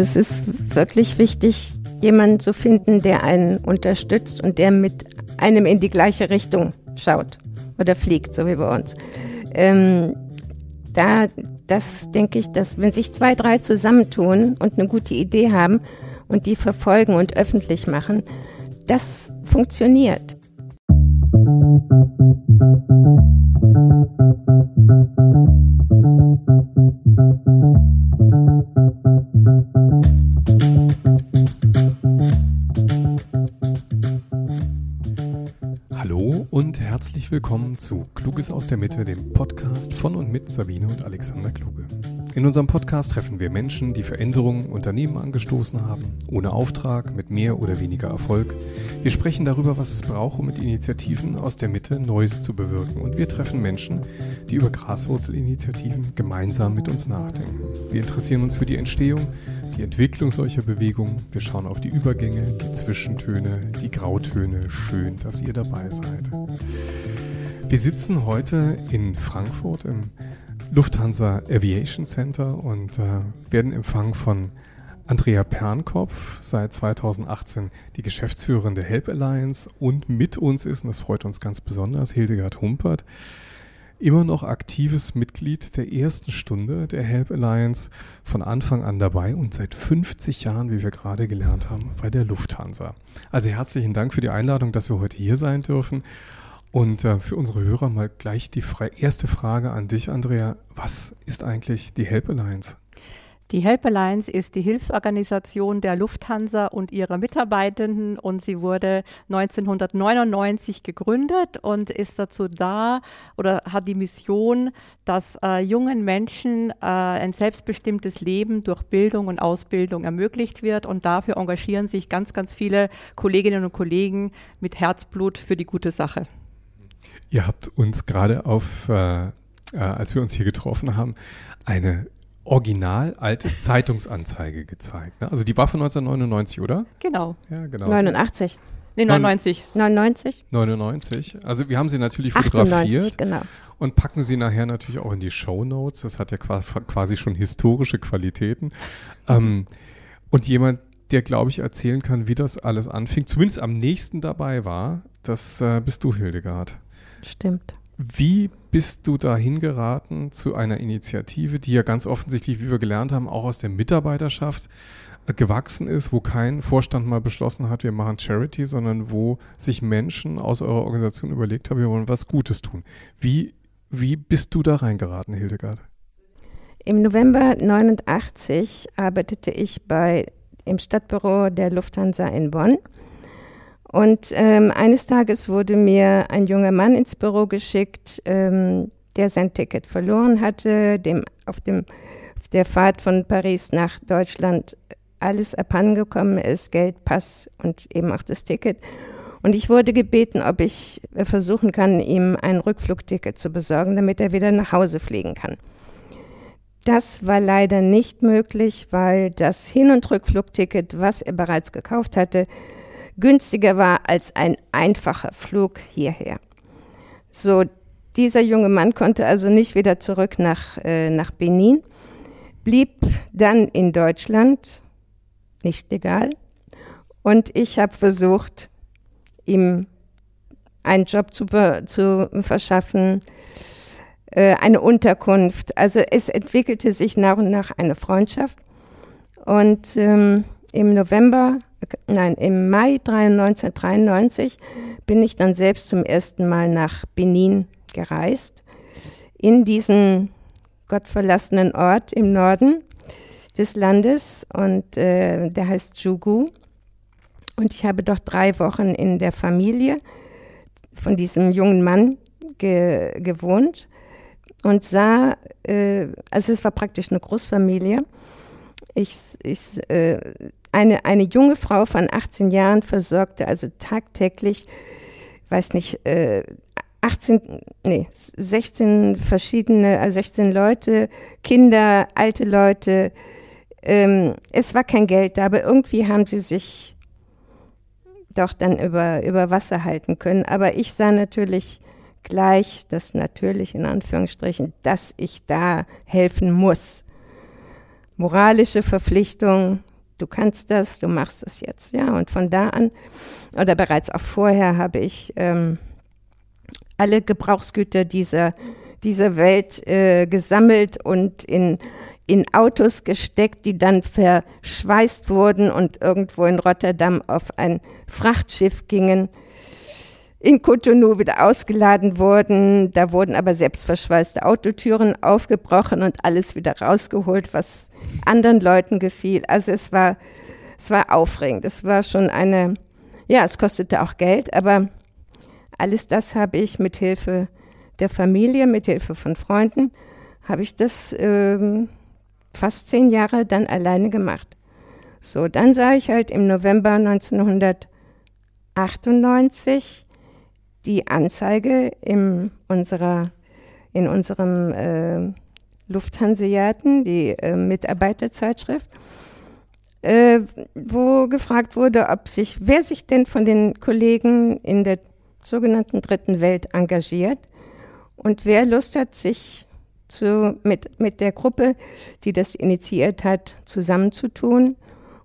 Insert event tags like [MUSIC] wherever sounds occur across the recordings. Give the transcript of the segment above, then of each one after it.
es ist wirklich wichtig, jemanden zu finden, der einen unterstützt und der mit einem in die gleiche Richtung schaut oder fliegt, so wie bei uns. Ähm, da, das denke ich, dass wenn sich zwei, drei zusammentun und eine gute Idee haben und die verfolgen und öffentlich machen, das funktioniert. Hallo und herzlich willkommen zu Kluges aus der Mitte, dem Podcast von und mit Sabine und Alexander Kluge. In unserem Podcast treffen wir Menschen, die Veränderungen Unternehmen angestoßen haben, ohne Auftrag, mit mehr oder weniger Erfolg. Wir sprechen darüber, was es braucht, um mit Initiativen aus der Mitte Neues zu bewirken. Und wir treffen Menschen, die über Graswurzelinitiativen gemeinsam mit uns nachdenken. Wir interessieren uns für die Entstehung, die Entwicklung solcher Bewegungen. Wir schauen auf die Übergänge, die Zwischentöne, die Grautöne. Schön, dass ihr dabei seid. Wir sitzen heute in Frankfurt im Lufthansa Aviation Center und äh, werden empfangen von Andrea Pernkopf, seit 2018 die Geschäftsführerin der Help Alliance und mit uns ist, und das freut uns ganz besonders, Hildegard Humpert, immer noch aktives Mitglied der ersten Stunde der Help Alliance, von Anfang an dabei und seit 50 Jahren, wie wir gerade gelernt haben, bei der Lufthansa. Also herzlichen Dank für die Einladung, dass wir heute hier sein dürfen. Und äh, für unsere Hörer mal gleich die erste Frage an dich, Andrea. Was ist eigentlich die Help Alliance? Die Help Alliance ist die Hilfsorganisation der Lufthansa und ihrer Mitarbeitenden und sie wurde 1999 gegründet und ist dazu da oder hat die Mission, dass äh, jungen Menschen äh, ein selbstbestimmtes Leben durch Bildung und Ausbildung ermöglicht wird und dafür engagieren sich ganz, ganz viele Kolleginnen und Kollegen mit Herzblut für die gute Sache. Ihr habt uns gerade auf, äh, äh, als wir uns hier getroffen haben, eine original alte Zeitungsanzeige gezeigt. Ne? Also die war von 1999, oder? Genau. Ja, genau. 89. Nee, 99. 99. 99. Also wir haben sie natürlich fotografiert. genau. Und packen sie nachher natürlich auch in die Show Notes. Das hat ja quasi schon historische Qualitäten. [LAUGHS] ähm, und jemand, der, glaube ich, erzählen kann, wie das alles anfing, zumindest am nächsten dabei war, das äh, bist du, Hildegard. Stimmt. Wie bist du dahin geraten zu einer Initiative, die ja ganz offensichtlich, wie wir gelernt haben, auch aus der Mitarbeiterschaft äh, gewachsen ist, wo kein Vorstand mal beschlossen hat, wir machen Charity, sondern wo sich Menschen aus eurer Organisation überlegt haben, wir wollen was Gutes tun. Wie, wie bist du da reingeraten, Hildegard? Im November 89 arbeitete ich bei, im Stadtbüro der Lufthansa in Bonn und ähm, eines Tages wurde mir ein junger Mann ins Büro geschickt, ähm, der sein Ticket verloren hatte, dem auf, dem auf der Fahrt von Paris nach Deutschland alles abhandengekommen ist, Geld, Pass und eben auch das Ticket. Und ich wurde gebeten, ob ich versuchen kann, ihm ein Rückflugticket zu besorgen, damit er wieder nach Hause fliegen kann. Das war leider nicht möglich, weil das Hin- und Rückflugticket, was er bereits gekauft hatte, günstiger war als ein einfacher Flug hierher. So, dieser junge Mann konnte also nicht wieder zurück nach, äh, nach Benin, blieb dann in Deutschland, nicht legal, und ich habe versucht, ihm einen Job zu, zu verschaffen, äh, eine Unterkunft. Also es entwickelte sich nach und nach eine Freundschaft. Und ähm, im November nein, im Mai 1993 bin ich dann selbst zum ersten Mal nach Benin gereist, in diesen gottverlassenen Ort im Norden des Landes und äh, der heißt Jugu. Und ich habe dort drei Wochen in der Familie von diesem jungen Mann ge gewohnt und sah, äh, also es war praktisch eine Großfamilie. Ich, ich äh, eine, eine junge Frau von 18 Jahren versorgte also tagtäglich, weiß nicht, äh, 18, nee, 16 verschiedene, also 16 Leute, Kinder, alte Leute. Ähm, es war kein Geld da, aber irgendwie haben sie sich doch dann über, über Wasser halten können. Aber ich sah natürlich gleich, das natürlich in Anführungsstrichen, dass ich da helfen muss. moralische Verpflichtung, du kannst das, du machst es jetzt. Ja, und von da an oder bereits auch vorher habe ich ähm, alle Gebrauchsgüter dieser, dieser Welt äh, gesammelt und in, in Autos gesteckt, die dann verschweißt wurden und irgendwo in Rotterdam auf ein Frachtschiff gingen in Cotonou wieder ausgeladen wurden. Da wurden aber selbstverschweißte Autotüren aufgebrochen und alles wieder rausgeholt, was anderen Leuten gefiel. Also es war, es war aufregend. Es war schon eine, ja, es kostete auch Geld, aber alles das habe ich mit Hilfe der Familie, mit Hilfe von Freunden, habe ich das ähm, fast zehn Jahre dann alleine gemacht. So, dann sah ich halt im November 1998 die Anzeige in, unserer, in unserem äh, Lufthanseaten, die äh, Mitarbeiterzeitschrift, äh, wo gefragt wurde, ob sich, wer sich denn von den Kollegen in der sogenannten Dritten Welt engagiert und wer Lust hat, sich zu, mit, mit der Gruppe, die das initiiert hat, zusammenzutun,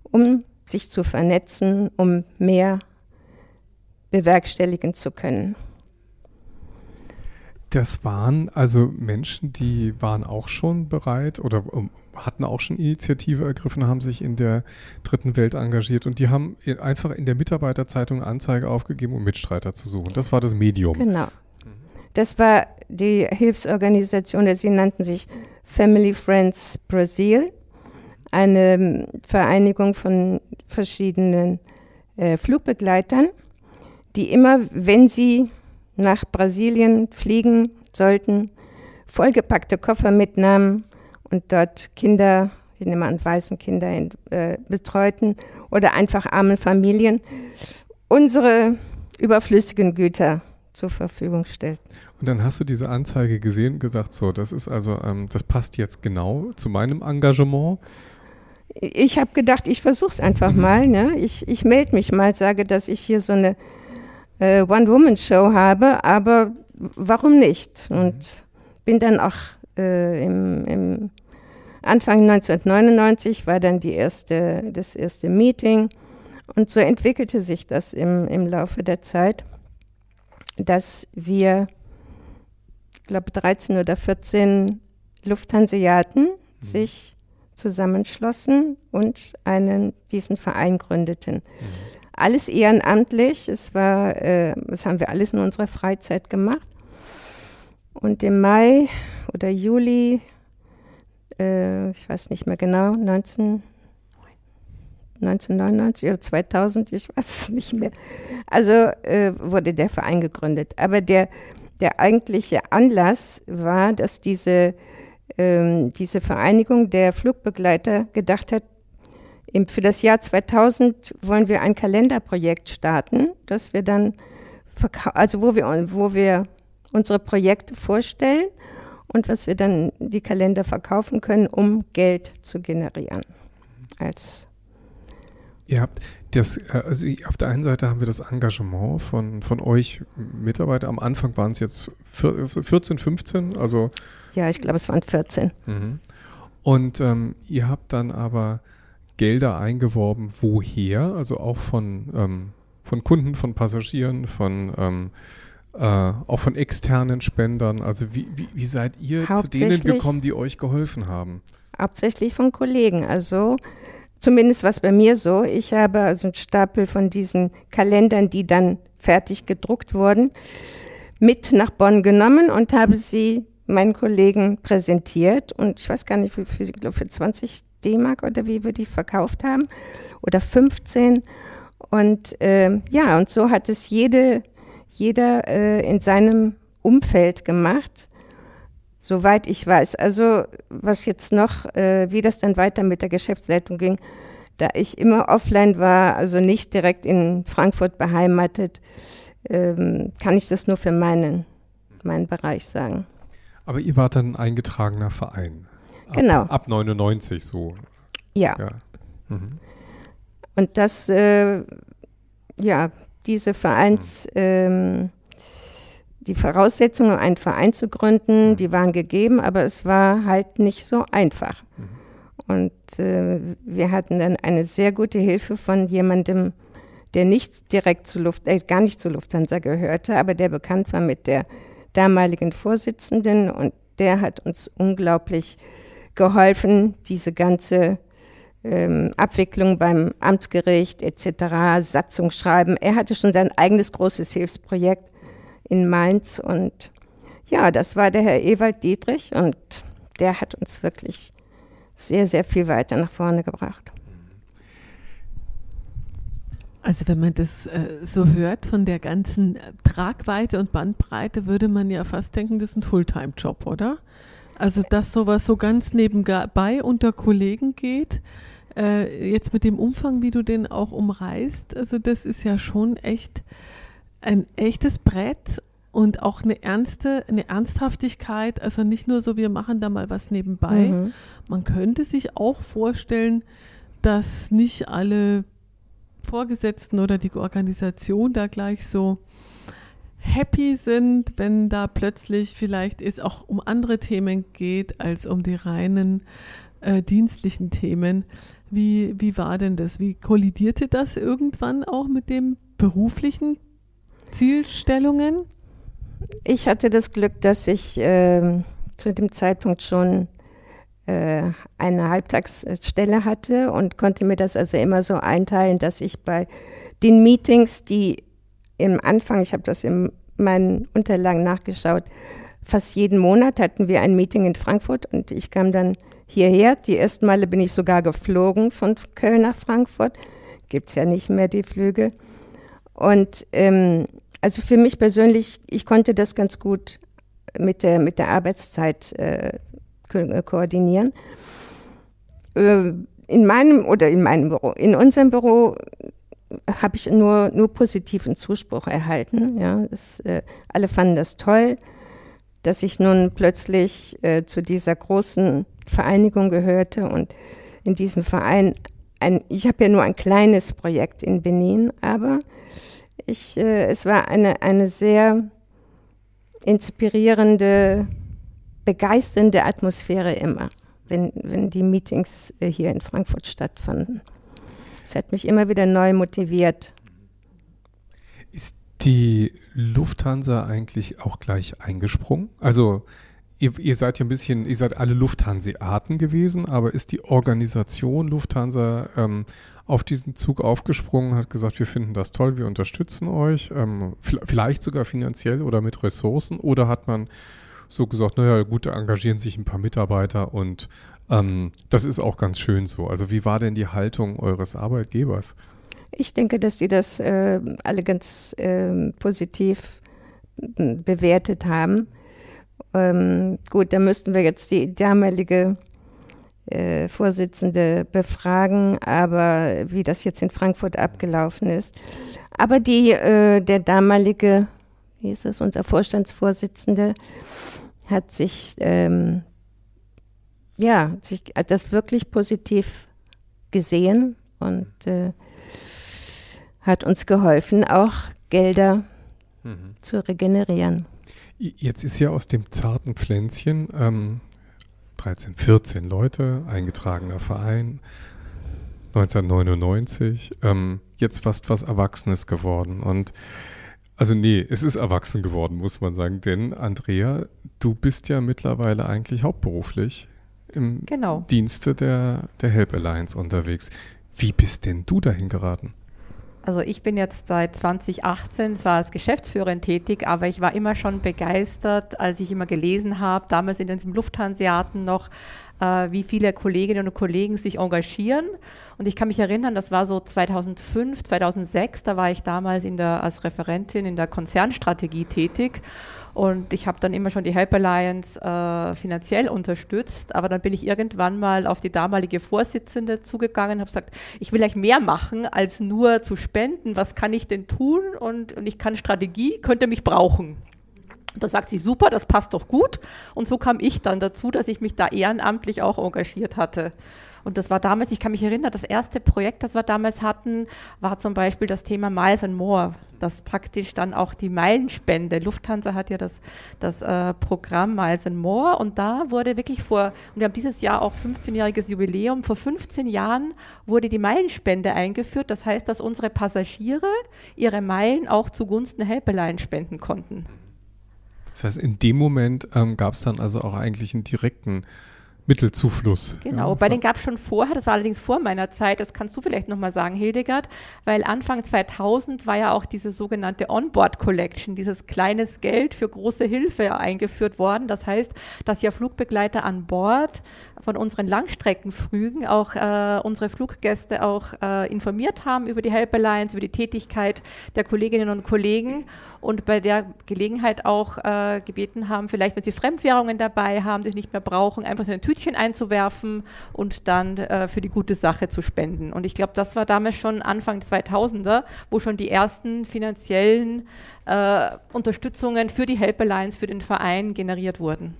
um sich zu vernetzen, um mehr bewerkstelligen zu können. Das waren also Menschen, die waren auch schon bereit oder um, hatten auch schon Initiative ergriffen, haben sich in der dritten Welt engagiert und die haben einfach in der Mitarbeiterzeitung Anzeige aufgegeben, um Mitstreiter zu suchen. Das war das Medium. Genau. Das war die Hilfsorganisation, sie nannten sich Family Friends Brazil, eine Vereinigung von verschiedenen äh, Flugbegleitern die immer, wenn sie nach Brasilien fliegen sollten, vollgepackte Koffer mitnahmen und dort Kinder, ich nehme an, weißen Kinder in, äh, betreuten oder einfach armen Familien unsere überflüssigen Güter zur Verfügung stellten. Und dann hast du diese Anzeige gesehen und gesagt, so, das ist also, ähm, das passt jetzt genau zu meinem Engagement. Ich habe gedacht, ich versuche es einfach mal. Ne? Ich, ich melde mich mal, sage, dass ich hier so eine äh, One-Woman-Show habe, aber warum nicht? Mhm. Und bin dann auch äh, im, im, Anfang 1999 war dann die erste, das erste Meeting und so entwickelte sich das im, im Laufe der Zeit, dass wir, ich glaube, 13 oder 14 Lufthanseaten mhm. sich zusammenschlossen und einen, diesen Verein gründeten. Mhm. Alles ehrenamtlich. Es war, äh, das haben wir alles in unserer Freizeit gemacht. Und im Mai oder Juli, äh, ich weiß nicht mehr genau, 19, 1999 oder 2000, ich weiß es nicht mehr. Also äh, wurde der Verein gegründet. Aber der, der eigentliche Anlass war, dass diese, ähm, diese Vereinigung der Flugbegleiter gedacht hat, für das Jahr 2000 wollen wir ein Kalenderprojekt starten, das wir dann, also wo wir, wo wir unsere Projekte vorstellen und was wir dann die Kalender verkaufen können, um Geld zu generieren. Als Ihr habt das, äh, also auf der einen Seite haben wir das Engagement von, von euch Mitarbeiter. Am Anfang waren es jetzt 14, 15, also. Ja, ich glaube, es waren 14. Mhm. Und ähm, ihr habt dann aber Gelder eingeworben, woher? Also auch von, ähm, von Kunden, von Passagieren, von ähm, äh, auch von externen Spendern. Also wie, wie, wie seid ihr zu denen gekommen, die euch geholfen haben? Hauptsächlich von Kollegen. Also zumindest was bei mir so. Ich habe also einen Stapel von diesen Kalendern, die dann fertig gedruckt wurden, mit nach Bonn genommen und habe sie meinen Kollegen präsentiert. Und ich weiß gar nicht, wie viel, ich glaube für 20 D-Mark oder wie wir die verkauft haben oder 15. Und äh, ja, und so hat es jede, jeder äh, in seinem Umfeld gemacht, soweit ich weiß. Also was jetzt noch, äh, wie das dann weiter mit der Geschäftsleitung ging, da ich immer offline war, also nicht direkt in Frankfurt beheimatet, ähm, kann ich das nur für meinen, meinen Bereich sagen. Aber ihr wart dann ein eingetragener Verein. Ab, genau. Ab 99 so. Ja. ja. Mhm. Und das, äh, ja, diese Vereins, mhm. ähm, die Voraussetzungen, einen Verein zu gründen, mhm. die waren gegeben, aber es war halt nicht so einfach. Mhm. Und äh, wir hatten dann eine sehr gute Hilfe von jemandem, der nicht direkt zu Luft, äh, gar nicht zu Lufthansa gehörte, aber der bekannt war mit der damaligen Vorsitzenden und der hat uns unglaublich geholfen, diese ganze ähm, Abwicklung beim Amtsgericht etc., Satzung schreiben. Er hatte schon sein eigenes großes Hilfsprojekt in Mainz und ja, das war der Herr Ewald Dietrich und der hat uns wirklich sehr, sehr viel weiter nach vorne gebracht. Also wenn man das äh, so hört von der ganzen Tragweite und Bandbreite, würde man ja fast denken, das ist ein Fulltime-Job, oder? Also dass sowas so ganz nebenbei unter Kollegen geht, äh, jetzt mit dem Umfang, wie du den auch umreißt, also das ist ja schon echt ein echtes Brett und auch eine ernste, eine Ernsthaftigkeit, also nicht nur so, wir machen da mal was nebenbei. Mhm. Man könnte sich auch vorstellen, dass nicht alle Vorgesetzten oder die Organisation da gleich so happy sind, wenn da plötzlich vielleicht es auch um andere Themen geht als um die reinen äh, dienstlichen Themen. Wie, wie war denn das? Wie kollidierte das irgendwann auch mit den beruflichen Zielstellungen? Ich hatte das Glück, dass ich äh, zu dem Zeitpunkt schon äh, eine Halbtagsstelle hatte und konnte mir das also immer so einteilen, dass ich bei den Meetings, die im Anfang, ich habe das in meinen Unterlagen nachgeschaut, fast jeden Monat hatten wir ein Meeting in Frankfurt und ich kam dann hierher. Die ersten Male bin ich sogar geflogen von Köln nach Frankfurt. Gibt es ja nicht mehr die Flüge. Und ähm, also für mich persönlich, ich konnte das ganz gut mit der, mit der Arbeitszeit äh, äh, koordinieren. Äh, in meinem oder in meinem Büro, in unserem Büro habe ich nur, nur positiven Zuspruch erhalten. Ja, das, äh, alle fanden das toll, dass ich nun plötzlich äh, zu dieser großen Vereinigung gehörte und in diesem Verein, ein, ich habe ja nur ein kleines Projekt in Benin, aber ich, äh, es war eine, eine sehr inspirierende begeisternde Atmosphäre immer, wenn, wenn die Meetings äh, hier in Frankfurt stattfanden. Es hat mich immer wieder neu motiviert. Ist die Lufthansa eigentlich auch gleich eingesprungen? Also ihr, ihr seid ja ein bisschen, ihr seid alle Lufthansa-Arten gewesen, aber ist die Organisation Lufthansa ähm, auf diesen Zug aufgesprungen, hat gesagt, wir finden das toll, wir unterstützen euch, ähm, vielleicht sogar finanziell oder mit Ressourcen, oder hat man so gesagt, naja, gut, da engagieren sich ein paar Mitarbeiter und ähm, das ist auch ganz schön so. Also wie war denn die Haltung eures Arbeitgebers? Ich denke, dass die das äh, alle ganz äh, positiv bewertet haben. Ähm, gut, da müssten wir jetzt die damalige äh, Vorsitzende befragen, aber wie das jetzt in Frankfurt abgelaufen ist. Aber die, äh, der damalige, wie ist das, unser Vorstandsvorsitzende, hat sich, ähm, ja, sich das wirklich positiv gesehen und äh, hat uns geholfen, auch Gelder mhm. zu regenerieren. Jetzt ist ja aus dem zarten Pflänzchen ähm, 13, 14 Leute, eingetragener Verein, 1999, ähm, jetzt fast was Erwachsenes geworden. Und also nee, es ist erwachsen geworden, muss man sagen. Denn Andrea, du bist ja mittlerweile eigentlich hauptberuflich im genau. Dienste der, der Help Alliance unterwegs. Wie bist denn du dahin geraten? Also ich bin jetzt seit 2018 zwar als Geschäftsführerin tätig, aber ich war immer schon begeistert, als ich immer gelesen habe, damals in diesem Lufthanseaten noch, äh, wie viele Kolleginnen und Kollegen sich engagieren. Und ich kann mich erinnern, das war so 2005, 2006, da war ich damals in der, als Referentin in der Konzernstrategie tätig. Und ich habe dann immer schon die Help Alliance äh, finanziell unterstützt. Aber dann bin ich irgendwann mal auf die damalige Vorsitzende zugegangen und habe gesagt, ich will eigentlich mehr machen, als nur zu spenden. Was kann ich denn tun? Und, und ich kann Strategie, könnte mich brauchen. Da sagt sie, super, das passt doch gut. Und so kam ich dann dazu, dass ich mich da ehrenamtlich auch engagiert hatte. Und das war damals, ich kann mich erinnern, das erste Projekt, das wir damals hatten, war zum Beispiel das Thema Miles and More dass praktisch dann auch die Meilenspende, Lufthansa hat ja das, das äh, Programm Miles and More und da wurde wirklich vor, und wir haben dieses Jahr auch 15-jähriges Jubiläum, vor 15 Jahren wurde die Meilenspende eingeführt. Das heißt, dass unsere Passagiere ihre Meilen auch zugunsten Helpline spenden konnten. Das heißt, in dem Moment ähm, gab es dann also auch eigentlich einen direkten Mittelzufluss. Genau, ja. bei den gab es schon vorher, das war allerdings vor meiner Zeit, das kannst du vielleicht nochmal sagen, Hildegard, weil Anfang 2000 war ja auch diese sogenannte Onboard Collection, dieses kleines Geld für große Hilfe eingeführt worden. Das heißt, dass ja Flugbegleiter an Bord von unseren Langstreckenflügen auch äh, unsere Fluggäste auch äh, informiert haben über die Help Alliance, über die Tätigkeit der Kolleginnen und Kollegen und bei der Gelegenheit auch äh, gebeten haben, vielleicht wenn sie Fremdwährungen dabei haben, die sie nicht mehr brauchen, einfach so ein Tütchen einzuwerfen und dann äh, für die gute Sache zu spenden. Und ich glaube, das war damals schon Anfang 2000er, wo schon die ersten finanziellen äh, Unterstützungen für die Help Alliance, für den Verein generiert wurden.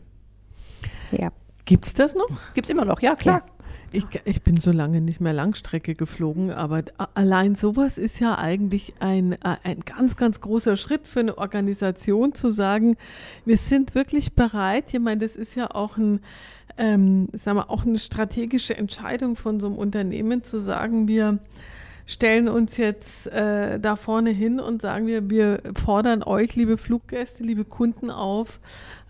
Ja. Gibt es das noch? Gibt es immer noch, ja, klar. Ja. Ich, ich, bin so lange nicht mehr Langstrecke geflogen, aber allein sowas ist ja eigentlich ein, ein ganz, ganz großer Schritt für eine Organisation zu sagen, wir sind wirklich bereit. Ich meine, das ist ja auch ein, ähm, sagen wir, auch eine strategische Entscheidung von so einem Unternehmen zu sagen, wir stellen uns jetzt äh, da vorne hin und sagen wir, wir fordern euch, liebe Fluggäste, liebe Kunden auf,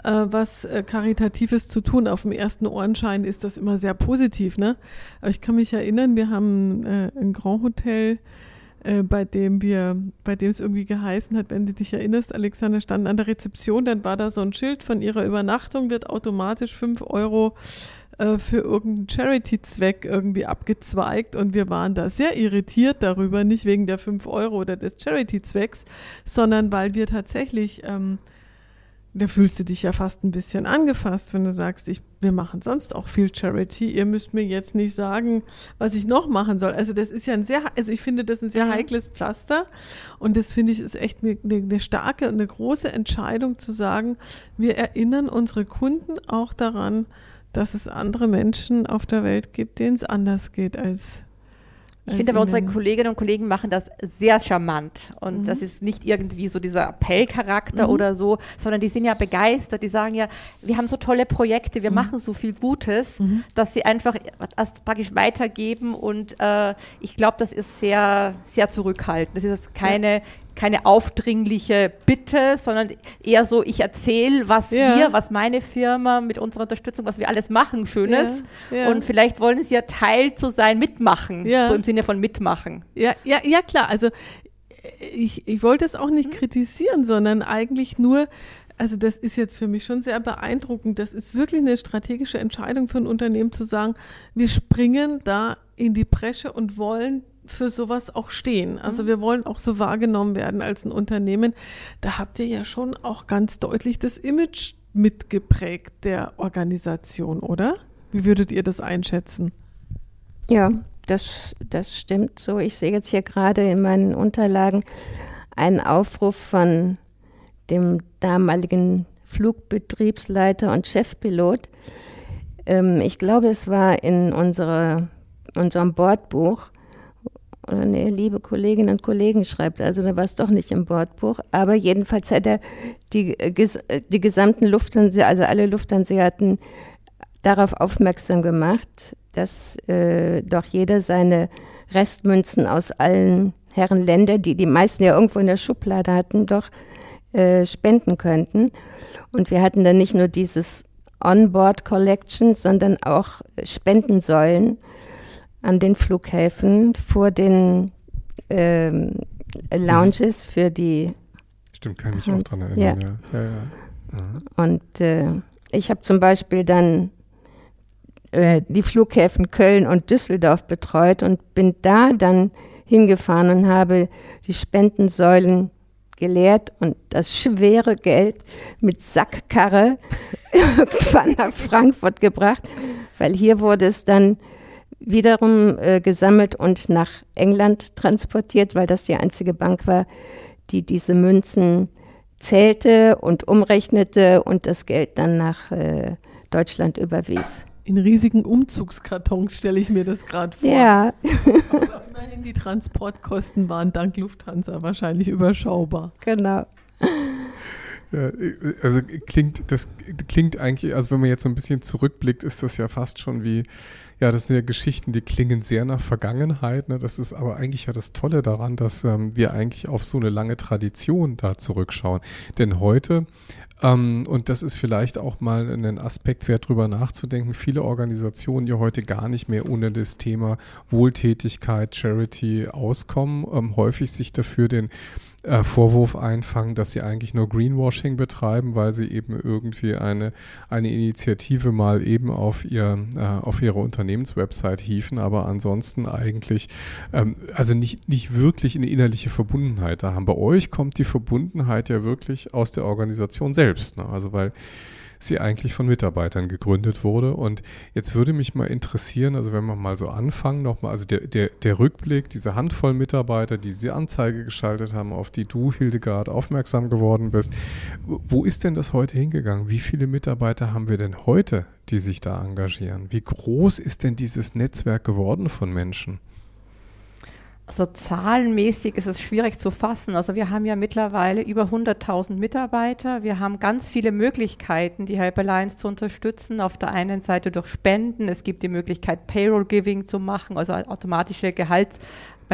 äh, was äh, Karitatives zu tun. Auf dem ersten Ohrenschein ist das immer sehr positiv. Ne? Aber ich kann mich erinnern, wir haben äh, ein Grand Hotel, äh, bei dem wir, bei dem es irgendwie geheißen hat, wenn du dich erinnerst, Alexander, standen an der Rezeption, dann war da so ein Schild von ihrer Übernachtung, wird automatisch 5 Euro äh, für irgendeinen Charity-Zweck irgendwie abgezweigt und wir waren da sehr irritiert darüber, nicht wegen der 5 Euro oder des Charity-Zwecks, sondern weil wir tatsächlich, ähm, da fühlst du dich ja fast ein bisschen angefasst, wenn du sagst, ich, wir machen sonst auch viel Charity, ihr müsst mir jetzt nicht sagen, was ich noch machen soll. Also das ist ja ein sehr, also ich finde das ein sehr mhm. heikles Pflaster und das finde ich ist echt eine, eine, eine starke und eine große Entscheidung zu sagen, wir erinnern unsere Kunden auch daran, dass es andere Menschen auf der Welt gibt, denen es anders geht als ich finde aber unsere Kolleginnen und Kollegen machen das sehr charmant und mhm. das ist nicht irgendwie so dieser Appellcharakter mhm. oder so, sondern die sind ja begeistert, die sagen ja, wir haben so tolle Projekte, wir mhm. machen so viel Gutes, mhm. dass sie einfach erst praktisch weitergeben und äh, ich glaube, das ist sehr, sehr zurückhaltend. Das ist keine, keine aufdringliche Bitte, sondern eher so, ich erzähle, was ja. wir, was meine Firma mit unserer Unterstützung, was wir alles machen, Schönes. Ja, ja. Und vielleicht wollen sie ja Teil zu sein, mitmachen, so im Sinne von mitmachen. Ja, ja, ja klar. Also ich, ich wollte es auch nicht mhm. kritisieren, sondern eigentlich nur, also das ist jetzt für mich schon sehr beeindruckend. Das ist wirklich eine strategische Entscheidung für ein Unternehmen zu sagen, wir springen da in die Bresche und wollen für sowas auch stehen. Also mhm. wir wollen auch so wahrgenommen werden als ein Unternehmen. Da habt ihr ja schon auch ganz deutlich das Image mitgeprägt der Organisation, oder? Wie würdet ihr das einschätzen? Ja, das, das stimmt so. Ich sehe jetzt hier gerade in meinen Unterlagen einen Aufruf von dem damaligen Flugbetriebsleiter und Chefpilot. Ähm, ich glaube, es war in unserer, unserem Bordbuch oder nee, liebe Kolleginnen und Kollegen schreibt. Also da war es doch nicht im Bordbuch. Aber jedenfalls hat er die, äh, die gesamten Lufthansa, also alle Lufthansa-Hatten darauf aufmerksam gemacht, dass äh, doch jeder seine Restmünzen aus allen Herren Länder, die die meisten ja irgendwo in der Schublade hatten, doch äh, spenden könnten. Und wir hatten dann nicht nur dieses Onboard Collection, sondern auch Spendensäulen an den Flughäfen vor den ähm, Lounges für die. Stimmt, kann ich mich auch dran erinnern. Ja. Ja. Ja, mhm. Und äh, ich habe zum Beispiel dann äh, die Flughäfen Köln und Düsseldorf betreut und bin da dann hingefahren und habe die Spendensäulen geleert und das schwere Geld mit Sackkarre [LAUGHS] irgendwann nach Frankfurt gebracht, weil hier wurde es dann wiederum äh, gesammelt und nach England transportiert, weil das die einzige Bank war, die diese Münzen zählte und umrechnete und das Geld dann nach äh, Deutschland überwies. In riesigen Umzugskartons stelle ich mir das gerade vor. Ja. Aber immerhin die Transportkosten waren dank Lufthansa wahrscheinlich überschaubar. Genau. Ja, also klingt, das klingt eigentlich, also wenn man jetzt so ein bisschen zurückblickt, ist das ja fast schon wie, ja, das sind ja Geschichten, die klingen sehr nach Vergangenheit. Ne? Das ist aber eigentlich ja das Tolle daran, dass ähm, wir eigentlich auf so eine lange Tradition da zurückschauen. Denn heute ähm, und das ist vielleicht auch mal ein Aspekt wert, drüber nachzudenken. Viele Organisationen ja heute gar nicht mehr ohne das Thema Wohltätigkeit, Charity auskommen, ähm, häufig sich dafür den äh, Vorwurf einfangen, dass sie eigentlich nur Greenwashing betreiben, weil sie eben irgendwie eine, eine Initiative mal eben auf, ihr, äh, auf ihre Unternehmenswebsite hieven, aber ansonsten eigentlich ähm, also nicht, nicht wirklich eine innerliche Verbundenheit da haben. Bei euch kommt die Verbundenheit ja wirklich aus der Organisation selbst. Ne? Also weil sie eigentlich von Mitarbeitern gegründet wurde. Und jetzt würde mich mal interessieren, also wenn wir mal so anfangen, nochmal, also der, der, der Rückblick, diese Handvoll Mitarbeiter, die diese Anzeige geschaltet haben, auf die du, Hildegard, aufmerksam geworden bist. Wo ist denn das heute hingegangen? Wie viele Mitarbeiter haben wir denn heute, die sich da engagieren? Wie groß ist denn dieses Netzwerk geworden von Menschen? Also zahlenmäßig ist es schwierig zu fassen. Also wir haben ja mittlerweile über 100.000 Mitarbeiter. Wir haben ganz viele Möglichkeiten, die Alliance zu unterstützen. Auf der einen Seite durch Spenden. Es gibt die Möglichkeit, Payroll Giving zu machen, also automatische Gehalts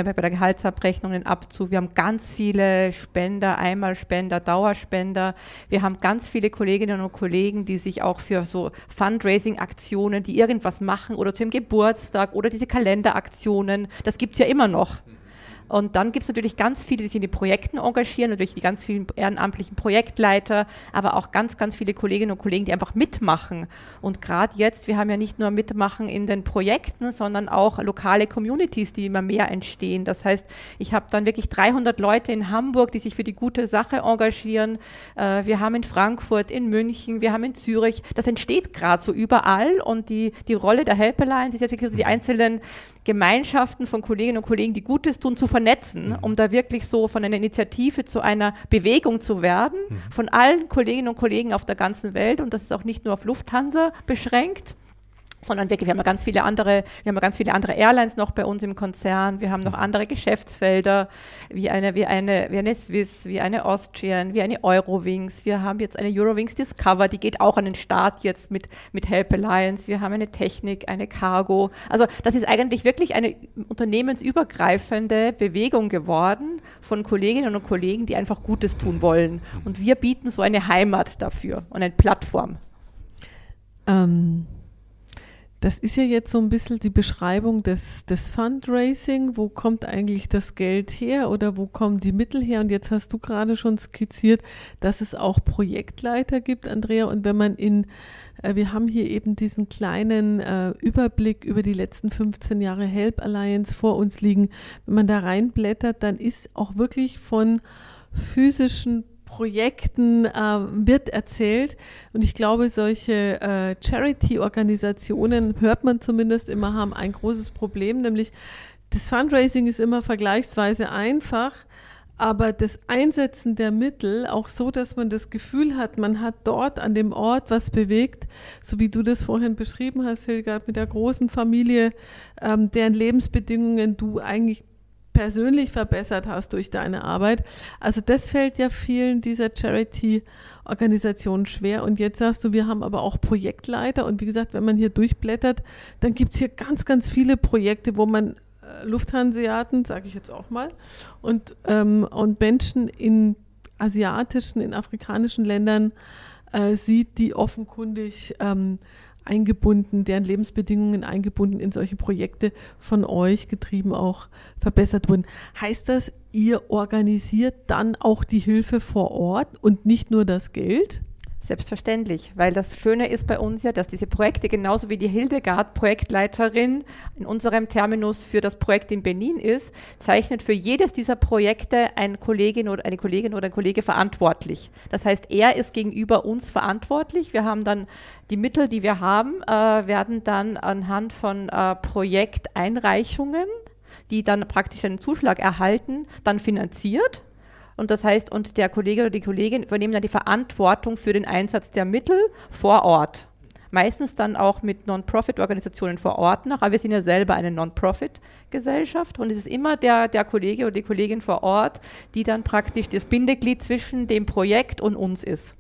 bei, bei der Gehaltsabrechnung den Abzug. Wir haben ganz viele Spender, Einmalspender, Dauerspender. Wir haben ganz viele Kolleginnen und Kollegen, die sich auch für so Fundraising-Aktionen, die irgendwas machen oder zu ihrem Geburtstag oder diese Kalenderaktionen, das gibt es ja immer noch. Und dann gibt es natürlich ganz viele, die sich in den Projekten engagieren, natürlich die ganz vielen ehrenamtlichen Projektleiter, aber auch ganz, ganz viele Kolleginnen und Kollegen, die einfach mitmachen. Und gerade jetzt, wir haben ja nicht nur mitmachen in den Projekten, sondern auch lokale Communities, die immer mehr entstehen. Das heißt, ich habe dann wirklich 300 Leute in Hamburg, die sich für die gute Sache engagieren. Äh, wir haben in Frankfurt, in München, wir haben in Zürich. Das entsteht gerade so überall und die, die Rolle der Help Alliance ist jetzt wirklich so die einzelnen Gemeinschaften von Kolleginnen und Kollegen, die Gutes tun, zu vernetzen, mhm. um da wirklich so von einer Initiative zu einer Bewegung zu werden, mhm. von allen Kolleginnen und Kollegen auf der ganzen Welt. Und das ist auch nicht nur auf Lufthansa beschränkt sondern wirklich, wir haben ja ganz viele andere, wir haben ja ganz viele andere Airlines noch bei uns im Konzern, wir haben noch mhm. andere Geschäftsfelder, wie eine, wie eine, wie eine Swiss, wie eine Austrian, wie eine Eurowings, wir haben jetzt eine Eurowings Discover, die geht auch an den Start jetzt mit, mit Help Alliance, wir haben eine Technik, eine Cargo, also das ist eigentlich wirklich eine unternehmensübergreifende Bewegung geworden von Kolleginnen und Kollegen, die einfach Gutes tun wollen. Und wir bieten so eine Heimat dafür und eine Plattform. Ähm das ist ja jetzt so ein bisschen die Beschreibung des, des Fundraising. Wo kommt eigentlich das Geld her oder wo kommen die Mittel her? Und jetzt hast du gerade schon skizziert, dass es auch Projektleiter gibt, Andrea. Und wenn man in, äh, wir haben hier eben diesen kleinen äh, Überblick über die letzten 15 Jahre Help Alliance vor uns liegen. Wenn man da reinblättert, dann ist auch wirklich von physischen Projekten äh, wird erzählt. Und ich glaube, solche äh, Charity-Organisationen, hört man zumindest immer, haben ein großes Problem, nämlich das Fundraising ist immer vergleichsweise einfach, aber das Einsetzen der Mittel auch so, dass man das Gefühl hat, man hat dort an dem Ort was bewegt, so wie du das vorhin beschrieben hast, Hilgard, mit der großen Familie, ähm, deren Lebensbedingungen du eigentlich persönlich verbessert hast durch deine Arbeit. Also das fällt ja vielen dieser Charity-Organisationen schwer. Und jetzt sagst du, wir haben aber auch Projektleiter. Und wie gesagt, wenn man hier durchblättert, dann gibt es hier ganz, ganz viele Projekte, wo man äh, Lufthanseaten, sage ich jetzt auch mal, und, ähm, und Menschen in asiatischen, in afrikanischen Ländern äh, sieht, die offenkundig ähm, eingebunden, deren Lebensbedingungen eingebunden in solche Projekte von euch getrieben auch verbessert wurden. Heißt das, ihr organisiert dann auch die Hilfe vor Ort und nicht nur das Geld? Selbstverständlich, weil das Schöne ist bei uns ja, dass diese Projekte genauso wie die Hildegard Projektleiterin in unserem Terminus für das Projekt in Benin ist, zeichnet für jedes dieser Projekte ein Kollegin oder eine Kollegin oder ein Kollege verantwortlich. Das heißt, er ist gegenüber uns verantwortlich. Wir haben dann die Mittel, die wir haben, äh, werden dann anhand von äh, Projekteinreichungen, die dann praktisch einen Zuschlag erhalten, dann finanziert und das heißt, und der Kollege oder die Kollegin übernehmen dann die Verantwortung für den Einsatz der Mittel vor Ort. meistens dann auch mit Non-Profit-Organisationen vor Ort noch, aber wir sind ja selber eine Non-Profit-Gesellschaft und es ist immer der, der Kollege oder die Kollegin vor Ort, die dann praktisch das Bindeglied zwischen dem Projekt und uns ist.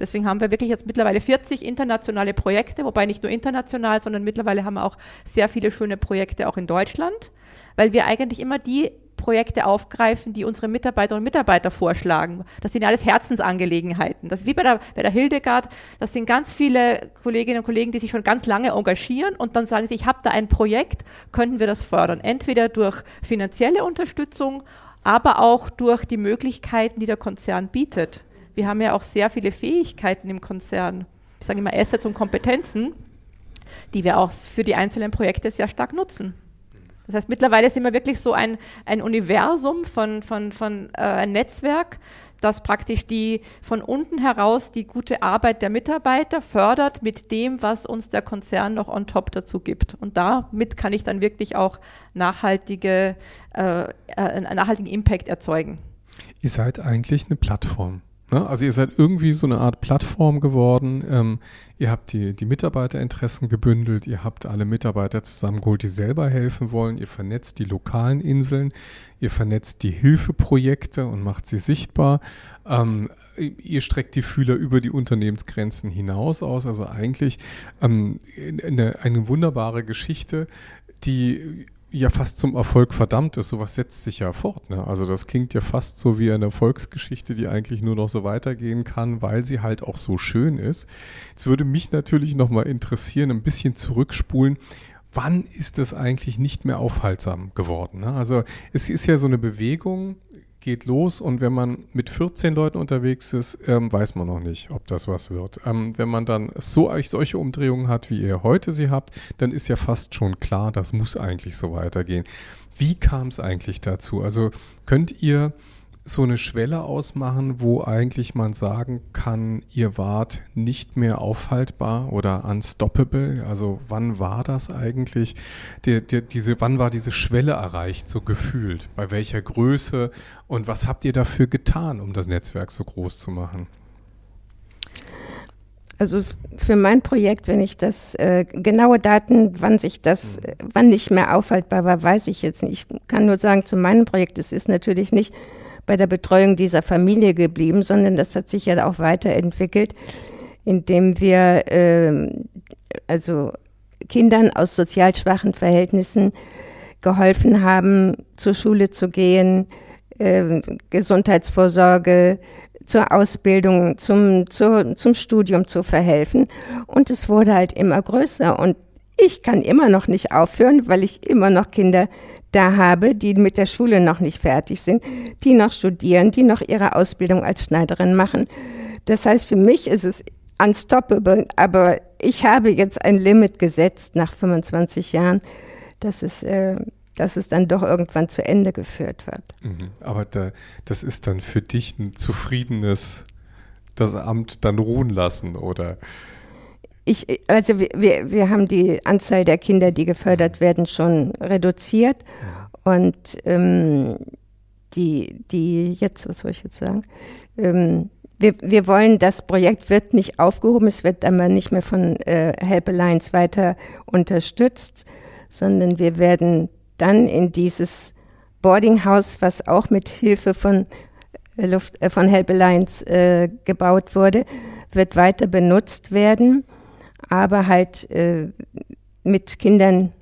Deswegen haben wir wirklich jetzt mittlerweile 40 internationale Projekte, wobei nicht nur international, sondern mittlerweile haben wir auch sehr viele schöne Projekte auch in Deutschland, weil wir eigentlich immer die Projekte aufgreifen, die unsere Mitarbeiterinnen und Mitarbeiter vorschlagen. Das sind ja alles Herzensangelegenheiten. Das ist wie bei der, bei der Hildegard. Das sind ganz viele Kolleginnen und Kollegen, die sich schon ganz lange engagieren und dann sagen sie, ich habe da ein Projekt, könnten wir das fördern? Entweder durch finanzielle Unterstützung, aber auch durch die Möglichkeiten, die der Konzern bietet. Wir haben ja auch sehr viele Fähigkeiten im Konzern. Ich sage immer Assets und Kompetenzen, die wir auch für die einzelnen Projekte sehr stark nutzen. Das heißt, mittlerweile sind wir wirklich so ein, ein Universum von, von, von äh, ein Netzwerk, das praktisch die von unten heraus die gute Arbeit der Mitarbeiter fördert mit dem, was uns der Konzern noch on top dazu gibt. Und damit kann ich dann wirklich auch nachhaltige, äh, äh einen nachhaltigen Impact erzeugen. Ihr seid eigentlich eine Plattform. Ne? Also ihr seid irgendwie so eine Art Plattform geworden. Ähm, ihr habt die, die Mitarbeiterinteressen gebündelt, ihr habt alle Mitarbeiter zusammengeholt, die selber helfen wollen, ihr vernetzt die lokalen Inseln, ihr vernetzt die Hilfeprojekte und macht sie sichtbar. Ähm, ihr streckt die Fühler über die Unternehmensgrenzen hinaus aus. Also eigentlich ähm, eine, eine wunderbare Geschichte, die ja fast zum Erfolg verdammt ist. Sowas setzt sich ja fort. Ne? Also das klingt ja fast so wie eine Erfolgsgeschichte, die eigentlich nur noch so weitergehen kann, weil sie halt auch so schön ist. Jetzt würde mich natürlich nochmal interessieren, ein bisschen zurückspulen. Wann ist das eigentlich nicht mehr aufhaltsam geworden? Ne? Also es ist ja so eine Bewegung, geht los und wenn man mit 14 Leuten unterwegs ist, ähm, weiß man noch nicht, ob das was wird. Ähm, wenn man dann so solche Umdrehungen hat, wie ihr heute sie habt, dann ist ja fast schon klar, das muss eigentlich so weitergehen. Wie kam es eigentlich dazu? Also könnt ihr so eine Schwelle ausmachen, wo eigentlich man sagen kann, ihr wart nicht mehr aufhaltbar oder unstoppable? Also wann war das eigentlich? Der, der, diese, wann war diese Schwelle erreicht, so gefühlt? Bei welcher Größe? Und was habt ihr dafür getan, um das Netzwerk so groß zu machen? Also für mein Projekt, wenn ich das äh, genaue Daten, wann sich das, äh, wann nicht mehr aufhaltbar war, weiß ich jetzt nicht. Ich kann nur sagen, zu meinem Projekt, es ist natürlich nicht bei der Betreuung dieser Familie geblieben, sondern das hat sich ja auch weiterentwickelt, indem wir äh, also Kindern aus sozial schwachen Verhältnissen geholfen haben, zur Schule zu gehen, äh, Gesundheitsvorsorge, zur Ausbildung, zum, zur, zum Studium zu verhelfen. Und es wurde halt immer größer. Und ich kann immer noch nicht aufhören, weil ich immer noch Kinder da habe, die mit der Schule noch nicht fertig sind, die noch studieren, die noch ihre Ausbildung als Schneiderin machen. Das heißt, für mich ist es unstoppable, aber ich habe jetzt ein Limit gesetzt nach 25 Jahren, dass es, äh, dass es dann doch irgendwann zu Ende geführt wird. Mhm. Aber da, das ist dann für dich ein zufriedenes, das Amt dann ruhen lassen, oder? Ich, also wir, wir haben die Anzahl der Kinder, die gefördert werden, schon reduziert. Und ähm, die, die jetzt, was soll ich jetzt sagen? Ähm, wir, wir wollen, das Projekt wird nicht aufgehoben, es wird aber nicht mehr von äh, Help Alliance weiter unterstützt, sondern wir werden dann in dieses Boarding House, was auch mit Hilfe von, äh, Luft, äh, von Help Alliance äh, gebaut wurde, wird weiter benutzt werden aber halt äh, mit Kindern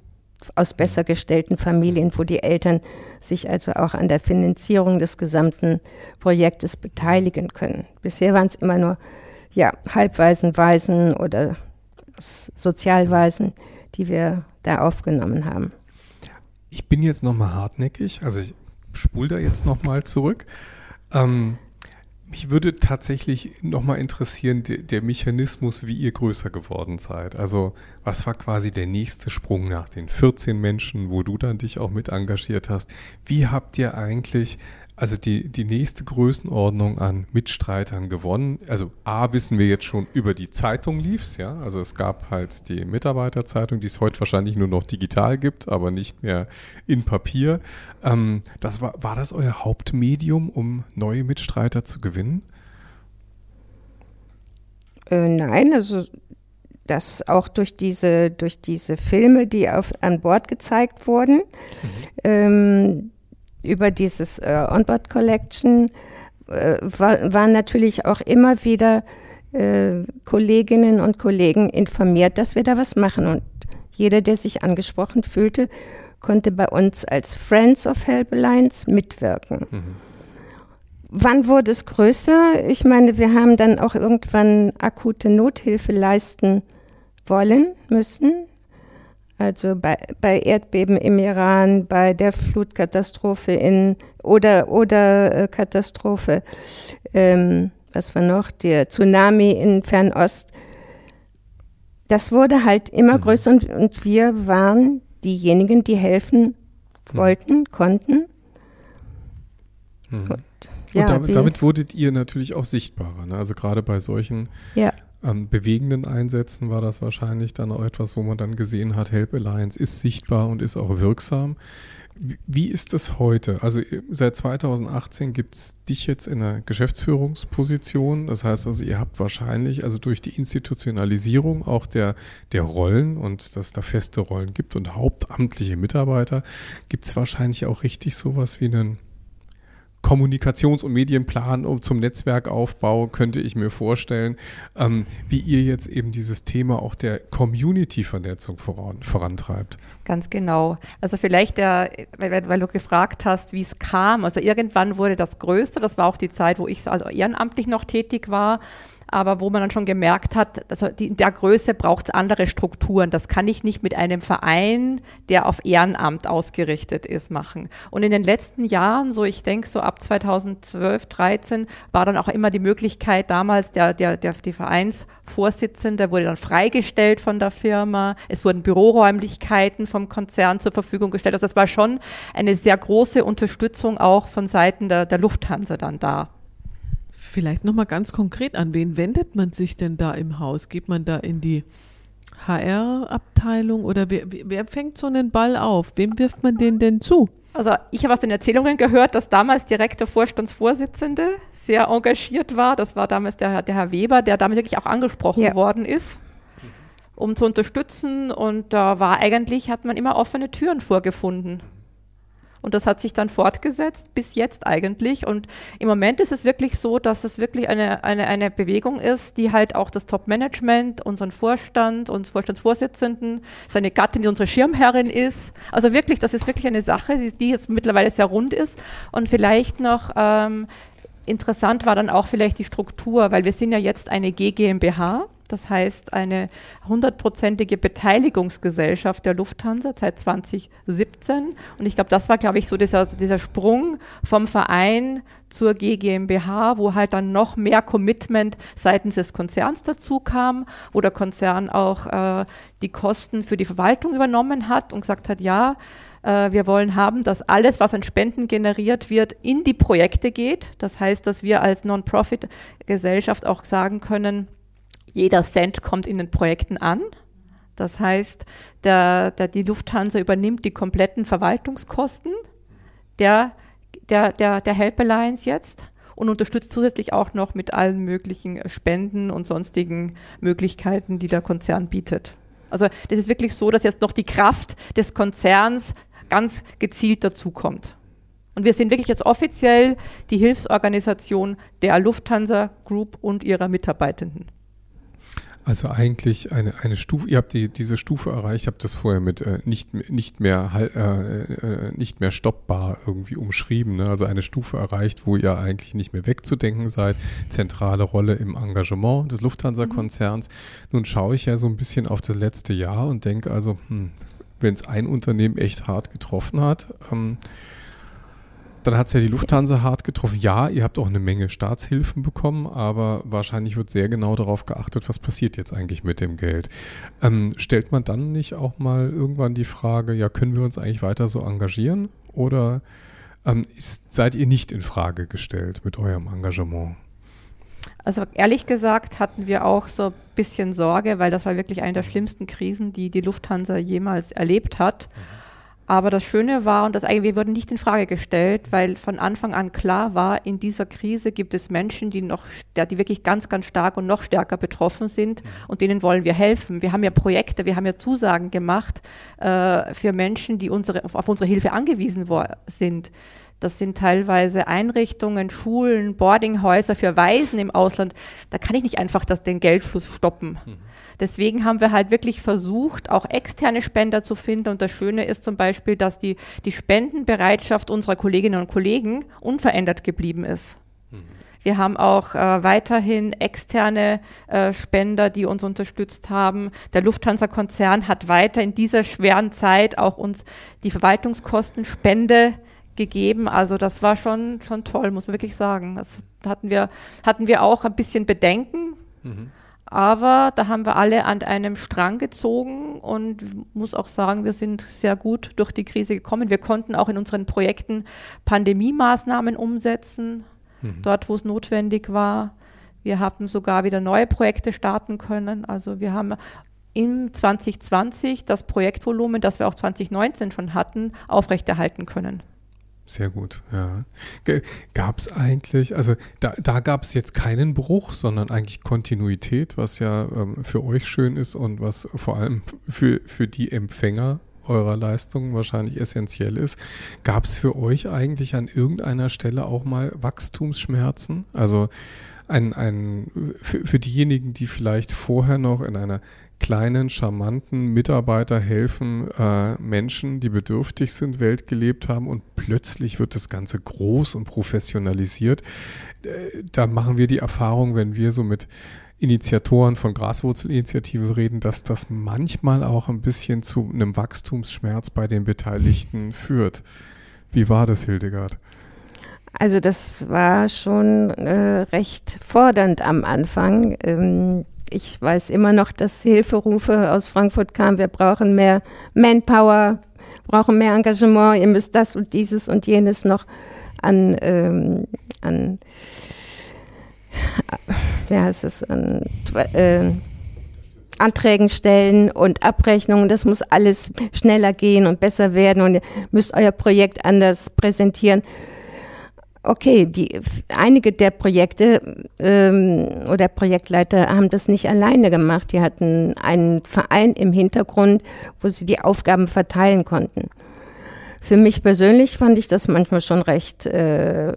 aus besser gestellten Familien, wo die Eltern sich also auch an der Finanzierung des gesamten Projektes beteiligen können. Bisher waren es immer nur ja, Halbwaisen, Waisen oder Sozialwaisen, die wir da aufgenommen haben. Ich bin jetzt nochmal hartnäckig, also ich spule da jetzt nochmal zurück. Ähm, mich würde tatsächlich nochmal interessieren, der, der, Mechanismus, wie ihr größer geworden seid. Also, was war quasi der nächste Sprung nach den 14 Menschen, wo du dann dich auch mit engagiert hast? Wie habt ihr eigentlich also die, die nächste Größenordnung an Mitstreitern gewonnen. Also A wissen wir jetzt schon über die Zeitung lief's, ja. Also es gab halt die Mitarbeiterzeitung, die es heute wahrscheinlich nur noch digital gibt, aber nicht mehr in Papier. Ähm, das war, war das euer Hauptmedium, um neue Mitstreiter zu gewinnen? Äh, nein, also das auch durch diese, durch diese Filme, die auf, an Bord gezeigt wurden, mhm. ähm, über dieses äh, Onboard Collection, äh, war, waren natürlich auch immer wieder äh, Kolleginnen und Kollegen informiert, dass wir da was machen. Und jeder, der sich angesprochen fühlte, konnte bei uns als Friends of Help Alliance mitwirken. Mhm. Wann wurde es größer? Ich meine, wir haben dann auch irgendwann akute Nothilfe leisten wollen müssen. Also bei, bei Erdbeben im Iran, bei der Flutkatastrophe in oder oder äh, Katastrophe, ähm, was war noch, der Tsunami in Fernost. Das wurde halt immer mhm. größer und, und wir waren diejenigen, die helfen mhm. wollten, konnten. Mhm. Und, ja, und damit, damit, wurdet ihr natürlich auch sichtbarer. Ne? Also gerade bei solchen ja ähm, bewegenden Einsätzen war das wahrscheinlich dann auch etwas, wo man dann gesehen hat, Help Alliance ist sichtbar und ist auch wirksam. Wie ist es heute? Also seit 2018 gibt es dich jetzt in einer Geschäftsführungsposition. Das heißt also, ihr habt wahrscheinlich, also durch die Institutionalisierung auch der, der Rollen und dass da feste Rollen gibt und hauptamtliche Mitarbeiter, gibt es wahrscheinlich auch richtig sowas wie einen Kommunikations- und Medienplan um zum Netzwerkaufbau könnte ich mir vorstellen, ähm, wie ihr jetzt eben dieses Thema auch der Community-Vernetzung voran, vorantreibt. Ganz genau. Also vielleicht, der, weil, weil, du gefragt hast, wie es kam. Also irgendwann wurde das größer. Das war auch die Zeit, wo ich also ehrenamtlich noch tätig war aber wo man dann schon gemerkt hat, also in der Größe braucht es andere Strukturen. Das kann ich nicht mit einem Verein, der auf Ehrenamt ausgerichtet ist, machen. Und in den letzten Jahren, so ich denke so ab 2012, 13, war dann auch immer die Möglichkeit, damals der, der, der, die Vereinsvorsitzende wurde dann freigestellt von der Firma. Es wurden Büroräumlichkeiten vom Konzern zur Verfügung gestellt. Also es war schon eine sehr große Unterstützung auch von Seiten der, der Lufthansa dann da. Vielleicht nochmal ganz konkret, an wen wendet man sich denn da im Haus? Geht man da in die HR-Abteilung oder wer, wer fängt so einen Ball auf? Wem wirft man den denn zu? Also ich habe aus den Erzählungen gehört, dass damals direkt der Vorstandsvorsitzende sehr engagiert war. Das war damals der, der Herr Weber, der damals wirklich auch angesprochen ja. worden ist, um zu unterstützen. Und da war eigentlich, hat man immer offene Türen vorgefunden. Und das hat sich dann fortgesetzt bis jetzt eigentlich. Und im Moment ist es wirklich so, dass es wirklich eine, eine, eine Bewegung ist, die halt auch das Top-Management, unseren Vorstand und Vorstandsvorsitzenden, seine Gattin, die unsere Schirmherrin ist. Also wirklich, das ist wirklich eine Sache, die, die jetzt mittlerweile sehr rund ist. Und vielleicht noch ähm, interessant war dann auch vielleicht die Struktur, weil wir sind ja jetzt eine GGMBH das heißt eine hundertprozentige Beteiligungsgesellschaft der Lufthansa seit 2017. Und ich glaube, das war, glaube ich, so dieser, dieser Sprung vom Verein zur GmbH, wo halt dann noch mehr Commitment seitens des Konzerns dazu kam, wo der Konzern auch äh, die Kosten für die Verwaltung übernommen hat und gesagt hat, ja, äh, wir wollen haben, dass alles, was an Spenden generiert wird, in die Projekte geht. Das heißt, dass wir als Non-Profit-Gesellschaft auch sagen können, jeder Cent kommt in den Projekten an. Das heißt, der, der, die Lufthansa übernimmt die kompletten Verwaltungskosten der, der, der, der Help Alliance jetzt und unterstützt zusätzlich auch noch mit allen möglichen Spenden und sonstigen Möglichkeiten, die der Konzern bietet. Also das ist wirklich so, dass jetzt noch die Kraft des Konzerns ganz gezielt dazukommt. Und wir sind wirklich jetzt offiziell die Hilfsorganisation der Lufthansa Group und ihrer Mitarbeitenden. Also eigentlich eine, eine Stufe, ihr habt die, diese Stufe erreicht, ich habe das vorher mit äh, nicht, nicht, mehr, äh, äh, nicht mehr stoppbar irgendwie umschrieben. Ne? Also eine Stufe erreicht, wo ihr eigentlich nicht mehr wegzudenken seid. Zentrale Rolle im Engagement des Lufthansa-Konzerns. Mhm. Nun schaue ich ja so ein bisschen auf das letzte Jahr und denke also, hm, wenn es ein Unternehmen echt hart getroffen hat, ähm, dann hat es ja die Lufthansa hart getroffen. Ja, ihr habt auch eine Menge Staatshilfen bekommen, aber wahrscheinlich wird sehr genau darauf geachtet, was passiert jetzt eigentlich mit dem Geld. Ähm, stellt man dann nicht auch mal irgendwann die Frage, ja, können wir uns eigentlich weiter so engagieren? Oder ähm, ist, seid ihr nicht in Frage gestellt mit eurem Engagement? Also ehrlich gesagt hatten wir auch so ein bisschen Sorge, weil das war wirklich eine der schlimmsten Krisen, die die Lufthansa jemals erlebt hat. Mhm Aber das Schöne war, und das eigentlich, wir wurden nicht in Frage gestellt, weil von Anfang an klar war, in dieser Krise gibt es Menschen, die noch, die wirklich ganz, ganz stark und noch stärker betroffen sind und denen wollen wir helfen. Wir haben ja Projekte, wir haben ja Zusagen gemacht äh, für Menschen, die unsere, auf, auf unsere Hilfe angewiesen sind. Das sind teilweise Einrichtungen, Schulen, Boardinghäuser für Waisen im Ausland. Da kann ich nicht einfach das, den Geldfluss stoppen. Mhm. Deswegen haben wir halt wirklich versucht, auch externe Spender zu finden. Und das Schöne ist zum Beispiel, dass die, die Spendenbereitschaft unserer Kolleginnen und Kollegen unverändert geblieben ist. Mhm. Wir haben auch äh, weiterhin externe äh, Spender, die uns unterstützt haben. Der Lufthansa-Konzern hat weiter in dieser schweren Zeit auch uns die Verwaltungskostenspende gegeben. Also das war schon, schon toll, muss man wirklich sagen. Das hatten wir, hatten wir auch ein bisschen Bedenken. Mhm. Aber da haben wir alle an einem Strang gezogen und muss auch sagen, wir sind sehr gut durch die Krise gekommen. Wir konnten auch in unseren Projekten Pandemie-Maßnahmen umsetzen, mhm. dort wo es notwendig war. Wir haben sogar wieder neue Projekte starten können. Also wir haben in 2020 das Projektvolumen, das wir auch 2019 schon hatten, aufrechterhalten können. Sehr gut, ja. Gab es eigentlich, also da, da gab es jetzt keinen Bruch, sondern eigentlich Kontinuität, was ja ähm, für euch schön ist und was vor allem für, für die Empfänger eurer Leistungen wahrscheinlich essentiell ist. Gab es für euch eigentlich an irgendeiner Stelle auch mal Wachstumsschmerzen? Also ein, ein, für, für diejenigen, die vielleicht vorher noch in einer kleinen, charmanten Mitarbeiter helfen äh, Menschen, die bedürftig sind, Welt gelebt haben und plötzlich wird das Ganze groß und professionalisiert. Äh, da machen wir die Erfahrung, wenn wir so mit Initiatoren von Graswurzelinitiative reden, dass das manchmal auch ein bisschen zu einem Wachstumsschmerz bei den Beteiligten führt. Wie war das, Hildegard? Also das war schon äh, recht fordernd am Anfang. Ähm, ich weiß immer noch, dass Hilferufe aus Frankfurt kamen, wir brauchen mehr Manpower, brauchen mehr Engagement, ihr müsst das und dieses und jenes noch an, ähm, an wie heißt es, an äh, Anträgen stellen und Abrechnungen. Das muss alles schneller gehen und besser werden und ihr müsst euer Projekt anders präsentieren. Okay, die, einige der Projekte ähm, oder Projektleiter haben das nicht alleine gemacht. Die hatten einen Verein im Hintergrund, wo sie die Aufgaben verteilen konnten. Für mich persönlich fand ich das manchmal schon recht äh,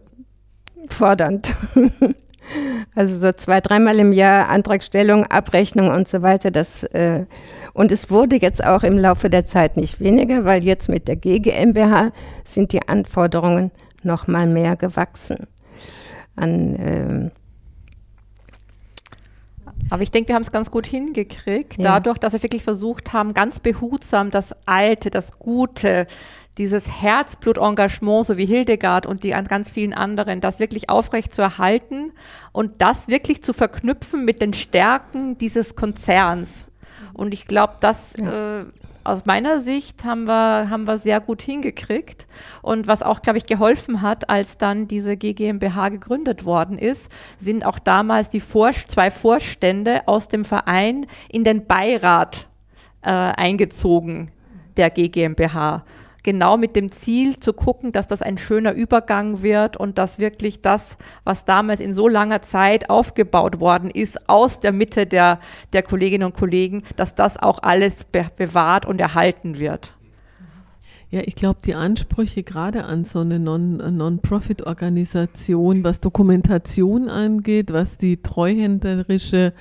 fordernd. [LAUGHS] also so zwei, dreimal im Jahr Antragstellung, Abrechnung und so weiter. Das, äh, und es wurde jetzt auch im Laufe der Zeit nicht weniger, weil jetzt mit der GGMBH sind die Anforderungen noch mal mehr gewachsen. An, ähm aber ich denke, wir haben es ganz gut hingekriegt, ja. dadurch, dass wir wirklich versucht haben, ganz behutsam das Alte, das Gute, dieses Herzblut-Engagement, so wie Hildegard und die ganz vielen anderen, das wirklich aufrecht zu erhalten und das wirklich zu verknüpfen mit den Stärken dieses Konzerns. Und ich glaube, das ja. äh, aus meiner Sicht haben wir, haben wir sehr gut hingekriegt. Und was auch, glaube ich, geholfen hat, als dann diese GmbH gegründet worden ist, sind auch damals die Vor zwei Vorstände aus dem Verein in den Beirat äh, eingezogen der GmbH genau mit dem Ziel zu gucken, dass das ein schöner Übergang wird und dass wirklich das, was damals in so langer Zeit aufgebaut worden ist, aus der Mitte der, der Kolleginnen und Kollegen, dass das auch alles be bewahrt und erhalten wird. Ja, ich glaube, die Ansprüche gerade an so eine Non-Profit-Organisation, was Dokumentation angeht, was die treuhänderische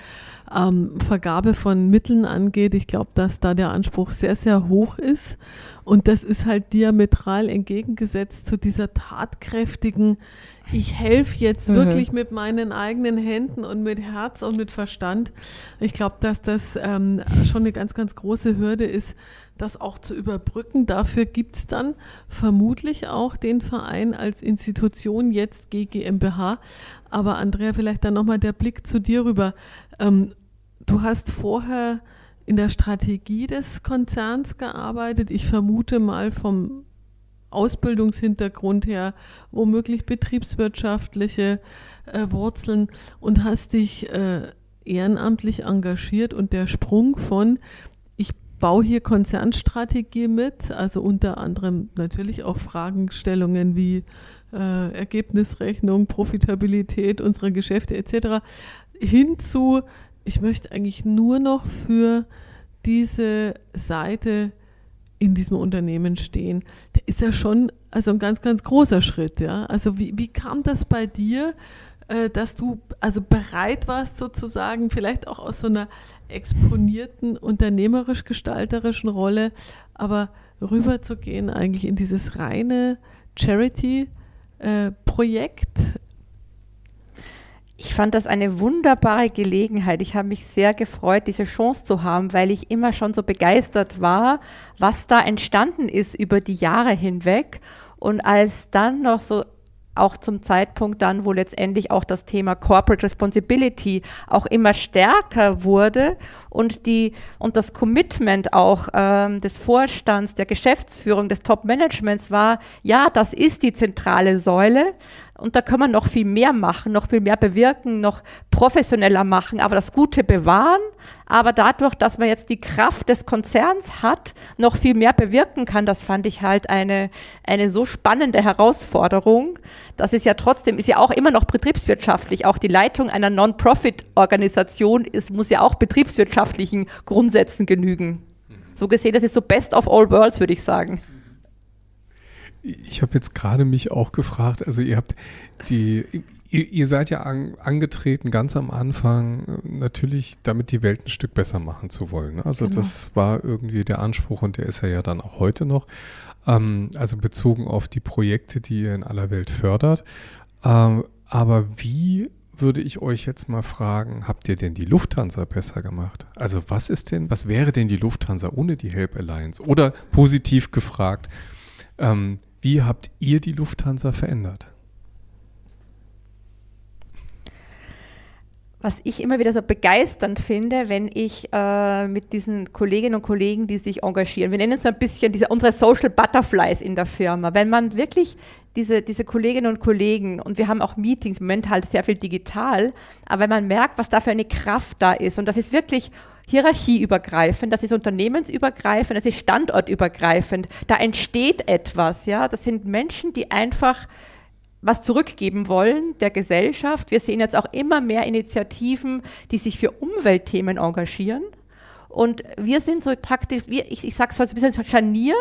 ähm, Vergabe von Mitteln angeht, ich glaube, dass da der Anspruch sehr, sehr hoch ist. Und das ist halt diametral entgegengesetzt zu dieser tatkräftigen, ich helfe jetzt mhm. wirklich mit meinen eigenen Händen und mit Herz und mit Verstand. Ich glaube, dass das ähm, schon eine ganz, ganz große Hürde ist, das auch zu überbrücken. Dafür gibt es dann vermutlich auch den Verein als Institution, jetzt GGMBH. Aber Andrea, vielleicht dann nochmal der Blick zu dir rüber. Ähm, du hast vorher in der Strategie des Konzerns gearbeitet. Ich vermute mal vom Ausbildungshintergrund her, womöglich betriebswirtschaftliche äh, Wurzeln und hast dich äh, ehrenamtlich engagiert und der Sprung von ich baue hier Konzernstrategie mit, also unter anderem natürlich auch Fragestellungen wie äh, Ergebnisrechnung, Profitabilität unserer Geschäfte etc. hinzu, ich möchte eigentlich nur noch für diese Seite in diesem Unternehmen stehen. Der ist ja schon also ein ganz, ganz großer Schritt. Ja? Also wie, wie kam das bei dir, äh, dass du also bereit warst, sozusagen, vielleicht auch aus so einer exponierten, unternehmerisch-gestalterischen Rolle, aber rüberzugehen eigentlich in dieses reine Charity-Projekt? Ich fand das eine wunderbare Gelegenheit. Ich habe mich sehr gefreut, diese Chance zu haben, weil ich immer schon so begeistert war, was da entstanden ist über die Jahre hinweg. Und als dann noch so auch zum Zeitpunkt dann, wo letztendlich auch das Thema Corporate Responsibility auch immer stärker wurde und die und das Commitment auch ähm, des Vorstands, der Geschäftsführung, des Top-Managements war, ja, das ist die zentrale Säule. Und da kann man noch viel mehr machen, noch viel mehr bewirken, noch professioneller machen, aber das Gute bewahren. Aber dadurch, dass man jetzt die Kraft des Konzerns hat, noch viel mehr bewirken kann, das fand ich halt eine, eine so spannende Herausforderung. Das ist ja trotzdem, ist ja auch immer noch betriebswirtschaftlich. Auch die Leitung einer Non-Profit-Organisation muss ja auch betriebswirtschaftlichen Grundsätzen genügen. So gesehen, das ist so best of all worlds, würde ich sagen. Ich habe jetzt gerade mich auch gefragt, also ihr habt die, ihr, ihr seid ja an, angetreten ganz am Anfang, natürlich damit die Welt ein Stück besser machen zu wollen. Ne? Also genau. das war irgendwie der Anspruch und der ist ja, ja dann auch heute noch. Ähm, also bezogen auf die Projekte, die ihr in aller Welt fördert. Ähm, aber wie würde ich euch jetzt mal fragen, habt ihr denn die Lufthansa besser gemacht? Also was ist denn, was wäre denn die Lufthansa ohne die Help Alliance? Oder positiv gefragt, ähm, wie habt ihr die Lufthansa verändert? was ich immer wieder so begeisternd finde, wenn ich äh, mit diesen Kolleginnen und Kollegen, die sich engagieren, wir nennen es ein bisschen diese, unsere Social Butterflies in der Firma, wenn man wirklich diese, diese Kolleginnen und Kollegen, und wir haben auch Meetings, im Moment halt sehr viel digital, aber wenn man merkt, was da für eine Kraft da ist, und das ist wirklich hierarchieübergreifend, das ist unternehmensübergreifend, das ist standortübergreifend. Da entsteht etwas, ja. Das sind Menschen, die einfach was zurückgeben wollen der Gesellschaft. Wir sehen jetzt auch immer mehr Initiativen, die sich für Umweltthemen engagieren. Und wir sind so praktisch, wir, ich, ich sage es mal so ein bisschen Scharnier,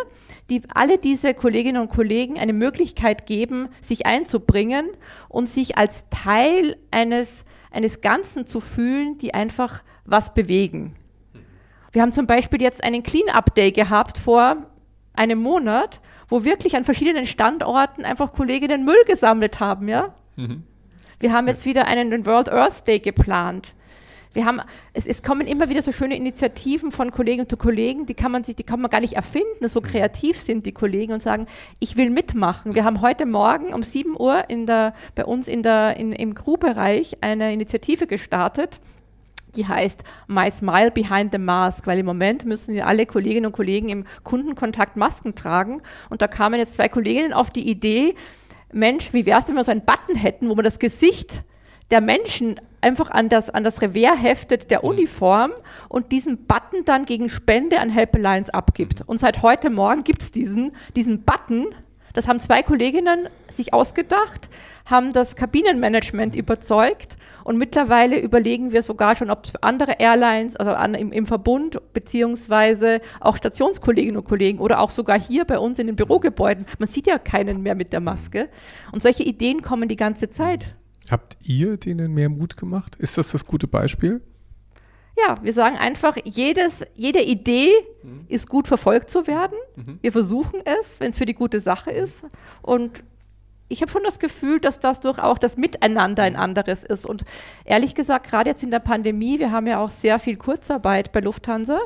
die alle diese Kolleginnen und Kollegen eine Möglichkeit geben, sich einzubringen und sich als Teil eines, eines Ganzen zu fühlen, die einfach was bewegen. Wir haben zum Beispiel jetzt einen Clean-Up Day gehabt vor einem Monat, wo wirklich an verschiedenen Standorten einfach Kolleginnen Müll gesammelt haben, ja. Mhm. Wir haben jetzt wieder einen World Earth Day geplant. Wir haben, es, es, kommen immer wieder so schöne Initiativen von Kollegen zu Kollegen, die kann man sich, die kann man gar nicht erfinden, so kreativ sind die Kollegen und sagen, ich will mitmachen. Wir haben heute Morgen um 7 Uhr in der, bei uns in der, in, im Crew-Bereich eine Initiative gestartet die heißt My Smile Behind the Mask, weil im Moment müssen ja alle Kolleginnen und Kollegen im Kundenkontakt Masken tragen. Und da kamen jetzt zwei Kolleginnen auf die Idee, Mensch, wie wäre es, wenn wir so einen Button hätten, wo man das Gesicht der Menschen einfach an das, an das Revers heftet der mhm. Uniform und diesen Button dann gegen Spende an Help Alliance abgibt. Mhm. Und seit heute Morgen gibt es diesen, diesen Button. Das haben zwei Kolleginnen sich ausgedacht, haben das Kabinenmanagement überzeugt und mittlerweile überlegen wir sogar schon, ob andere Airlines, also an, im, im, Verbund, beziehungsweise auch Stationskolleginnen und Kollegen oder auch sogar hier bei uns in den Bürogebäuden, man sieht ja keinen mehr mit der Maske. Und solche Ideen kommen die ganze Zeit. Habt ihr denen mehr Mut gemacht? Ist das das gute Beispiel? Ja, wir sagen einfach, jedes, jede Idee mhm. ist gut verfolgt zu werden. Mhm. Wir versuchen es, wenn es für die gute Sache ist. Und ich habe schon das Gefühl, dass das durch auch das Miteinander ein anderes ist. Und ehrlich gesagt, gerade jetzt in der Pandemie, wir haben ja auch sehr viel Kurzarbeit bei Lufthansa.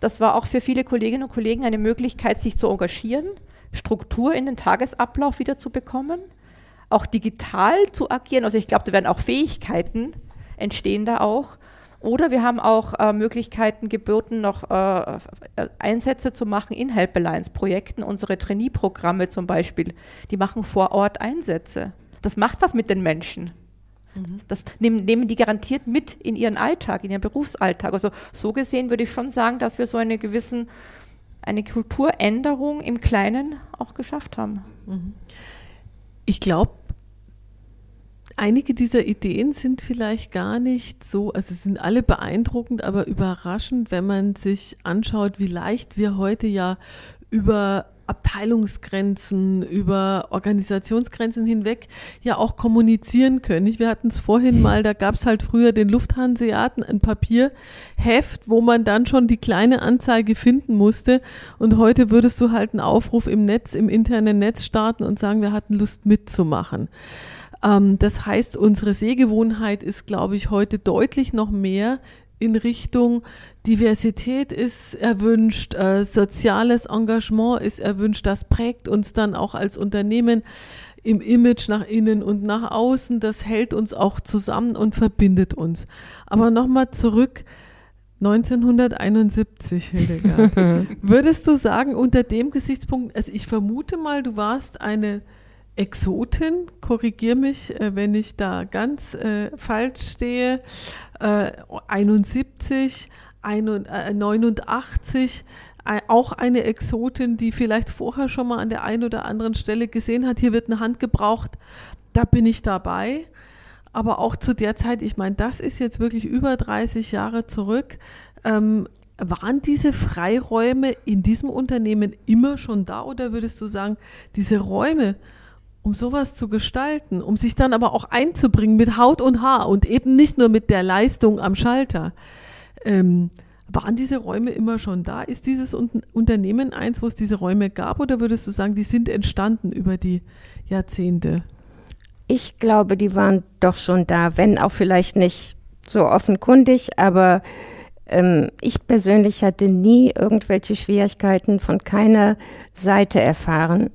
Das war auch für viele Kolleginnen und Kollegen eine Möglichkeit, sich zu engagieren, Struktur in den Tagesablauf wieder zu bekommen, auch digital zu agieren. Also ich glaube, da werden auch Fähigkeiten entstehen da auch. Oder wir haben auch äh, Möglichkeiten geboten, noch äh, Einsätze zu machen in Help Alliance Projekten. Unsere Trainee-Programme zum Beispiel, die machen vor Ort Einsätze. Das macht was mit den Menschen. Mhm. Das nehmen, nehmen die garantiert mit in ihren Alltag, in ihren Berufsalltag. Also so gesehen würde ich schon sagen, dass wir so eine gewissen, eine Kulturänderung im Kleinen auch geschafft haben. Mhm. Ich glaube, einige dieser Ideen sind vielleicht gar nicht so, also sind alle beeindruckend, aber überraschend, wenn man sich anschaut, wie leicht wir heute ja über Abteilungsgrenzen, über Organisationsgrenzen hinweg ja auch kommunizieren können. Wir hatten es vorhin mal, da gab es halt früher den Lufthanseaten, ein Papierheft, wo man dann schon die kleine Anzeige finden musste. Und heute würdest du halt einen Aufruf im Netz, im internen Netz starten und sagen, wir hatten Lust mitzumachen. Ähm, das heißt, unsere Sehgewohnheit ist, glaube ich, heute deutlich noch mehr in Richtung Diversität ist erwünscht, äh, soziales Engagement ist erwünscht. Das prägt uns dann auch als Unternehmen im Image nach innen und nach außen. Das hält uns auch zusammen und verbindet uns. Aber nochmal zurück. 1971, Hildegard. [LAUGHS] Würdest du sagen, unter dem Gesichtspunkt, also ich vermute mal, du warst eine Exotin, korrigier mich, äh, wenn ich da ganz äh, falsch stehe, äh, 71, ein, äh, 89, äh, auch eine Exotin, die vielleicht vorher schon mal an der einen oder anderen Stelle gesehen hat, hier wird eine Hand gebraucht, da bin ich dabei. Aber auch zu der Zeit, ich meine, das ist jetzt wirklich über 30 Jahre zurück, ähm, waren diese Freiräume in diesem Unternehmen immer schon da? Oder würdest du sagen, diese Räume, um sowas zu gestalten, um sich dann aber auch einzubringen mit Haut und Haar und eben nicht nur mit der Leistung am Schalter. Ähm, waren diese Räume immer schon da? Ist dieses Unternehmen eins, wo es diese Räume gab oder würdest du sagen, die sind entstanden über die Jahrzehnte? Ich glaube, die waren doch schon da, wenn auch vielleicht nicht so offenkundig, aber ähm, ich persönlich hatte nie irgendwelche Schwierigkeiten von keiner Seite erfahren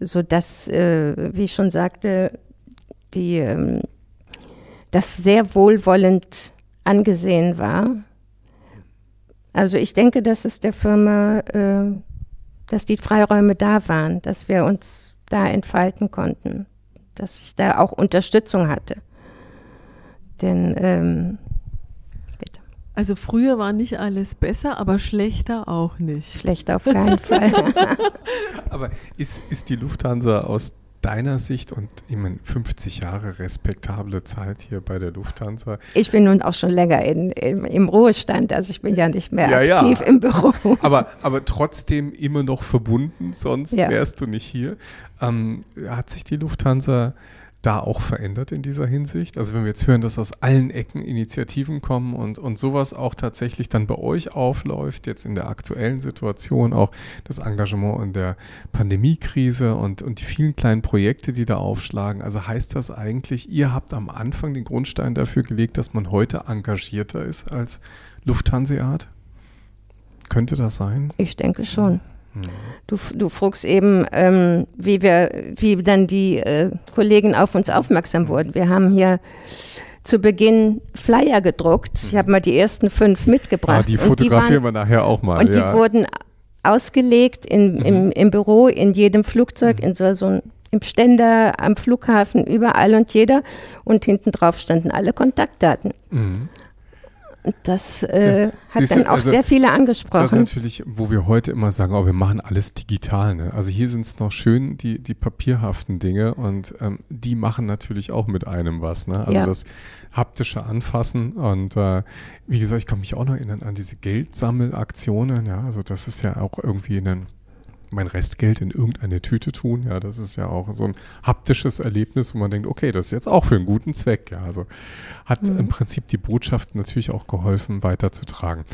so dass, äh, wie ich schon sagte, die, ähm, das sehr wohlwollend angesehen war. Also ich denke, dass es der Firma, äh, dass die Freiräume da waren, dass wir uns da entfalten konnten, dass ich da auch Unterstützung hatte. Denn ähm, also früher war nicht alles besser, aber schlechter auch nicht. Schlechter auf keinen Fall. [LAUGHS] aber ist, ist die Lufthansa aus deiner Sicht und ich meine 50 Jahre respektable Zeit hier bei der Lufthansa. Ich bin nun auch schon länger in, in, im Ruhestand, also ich bin ja nicht mehr ja, aktiv ja. im Büro. Aber, aber trotzdem immer noch verbunden, sonst ja. wärst du nicht hier. Ähm, hat sich die Lufthansa da auch verändert in dieser Hinsicht? Also wenn wir jetzt hören, dass aus allen Ecken Initiativen kommen und, und sowas auch tatsächlich dann bei euch aufläuft, jetzt in der aktuellen Situation auch das Engagement in der Pandemiekrise und, und die vielen kleinen Projekte, die da aufschlagen. Also heißt das eigentlich, ihr habt am Anfang den Grundstein dafür gelegt, dass man heute engagierter ist als Lufthanseat? Könnte das sein? Ich denke schon. Du, du fragst eben, ähm, wie wir, wie dann die äh, Kollegen auf uns aufmerksam wurden. Wir haben hier zu Beginn Flyer gedruckt. Ich habe mal die ersten fünf mitgebracht. Ah, die fotografieren wir nachher auch mal. Und ja. die wurden ausgelegt in, im, mhm. im Büro, in jedem Flugzeug, in so, so ein im Ständer, am Flughafen, überall und jeder. Und hinten drauf standen alle Kontaktdaten. Mhm. Das äh, ja. hat Siehst dann auch also, sehr viele angesprochen. Das ist natürlich, wo wir heute immer sagen, oh, wir machen alles digital. Ne? Also hier sind es noch schön die, die papierhaften Dinge und ähm, die machen natürlich auch mit einem was. Ne? Also ja. das haptische Anfassen und äh, wie gesagt, ich kann mich auch noch erinnern an diese Geldsammelaktionen. Ja, also das ist ja auch irgendwie ein mein Restgeld in irgendeine Tüte tun. Ja, das ist ja auch so ein haptisches Erlebnis, wo man denkt, okay, das ist jetzt auch für einen guten Zweck. Ja, also hat mhm. im Prinzip die Botschaft natürlich auch geholfen, weiterzutragen.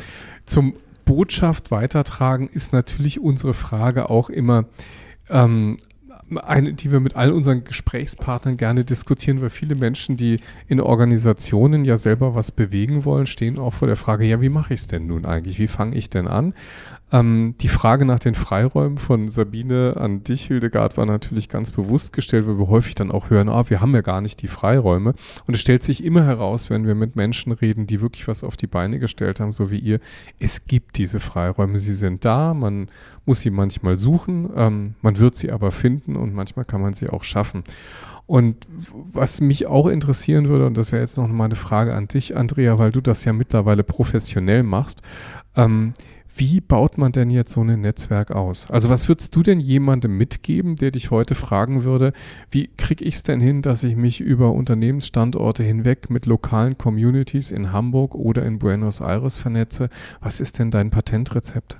Zum Botschaft weitertragen ist natürlich unsere Frage auch immer, ähm, eine, die wir mit all unseren Gesprächspartnern gerne diskutieren, weil viele Menschen, die in Organisationen ja selber was bewegen wollen, stehen auch vor der Frage, ja, wie mache ich es denn nun eigentlich? Wie fange ich denn an? Ähm, die Frage nach den Freiräumen von Sabine an dich, Hildegard, war natürlich ganz bewusst gestellt, weil wir häufig dann auch hören, ah, wir haben ja gar nicht die Freiräume. Und es stellt sich immer heraus, wenn wir mit Menschen reden, die wirklich was auf die Beine gestellt haben, so wie ihr, es gibt diese Freiräume. Sie sind da, man muss sie manchmal suchen, ähm, man wird sie aber finden und manchmal kann man sie auch schaffen. Und was mich auch interessieren würde, und das wäre jetzt noch mal eine Frage an dich, Andrea, weil du das ja mittlerweile professionell machst, ähm, wie baut man denn jetzt so ein Netzwerk aus? Also was würdest du denn jemandem mitgeben, der dich heute fragen würde, wie kriege ich es denn hin, dass ich mich über Unternehmensstandorte hinweg mit lokalen Communities in Hamburg oder in Buenos Aires vernetze? Was ist denn dein Patentrezept?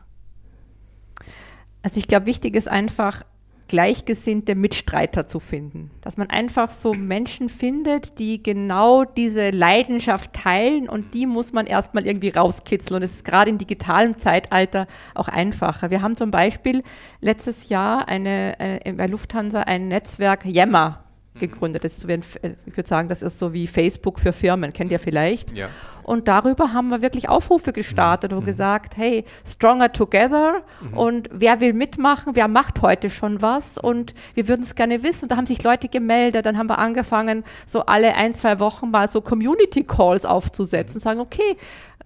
Also ich glaube, wichtig ist einfach, gleichgesinnte Mitstreiter zu finden. Dass man einfach so Menschen findet, die genau diese Leidenschaft teilen und die muss man erstmal irgendwie rauskitzeln. Und es ist gerade im digitalen Zeitalter auch einfacher. Wir haben zum Beispiel letztes Jahr eine, äh, bei Lufthansa ein Netzwerk Yammer gegründet. Das ist so wie ein, ich würde sagen, das ist so wie Facebook für Firmen, kennt ihr vielleicht. Ja. Und darüber haben wir wirklich Aufrufe gestartet mhm. und gesagt, hey, stronger together mhm. und wer will mitmachen, wer macht heute schon was und wir würden es gerne wissen. Und da haben sich Leute gemeldet, dann haben wir angefangen, so alle ein, zwei Wochen mal so Community Calls aufzusetzen, sagen, okay,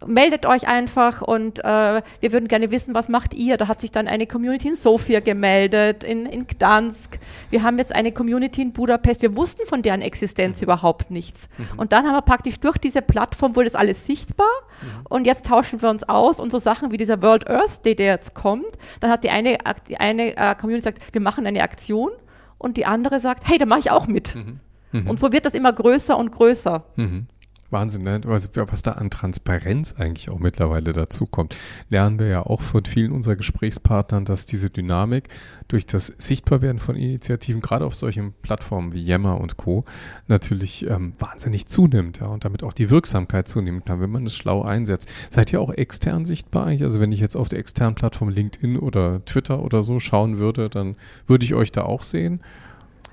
meldet euch einfach und äh, wir würden gerne wissen, was macht ihr? Da hat sich dann eine Community in Sofia gemeldet, in, in Gdansk. Wir haben jetzt eine Community in Budapest. Wir wussten von deren Existenz mhm. überhaupt nichts. Mhm. Und dann haben wir praktisch durch diese Plattform wurde das alles sichtbar mhm. und jetzt tauschen wir uns aus und so Sachen wie dieser World Earth Day, der jetzt kommt, dann hat die eine, die eine äh, Community gesagt, wir machen eine Aktion und die andere sagt, hey, da mache ich auch mit. Mhm. Mhm. Und so wird das immer größer und größer. Mhm. Wahnsinn, ne? was, da an Transparenz eigentlich auch mittlerweile dazu kommt. Lernen wir ja auch von vielen unserer Gesprächspartnern, dass diese Dynamik durch das Sichtbarwerden von Initiativen, gerade auf solchen Plattformen wie Yammer und Co., natürlich ähm, wahnsinnig zunimmt ja, und damit auch die Wirksamkeit kann, wenn man es schlau einsetzt. Seid ihr auch extern sichtbar eigentlich? Also wenn ich jetzt auf der externen Plattform LinkedIn oder Twitter oder so schauen würde, dann würde ich euch da auch sehen.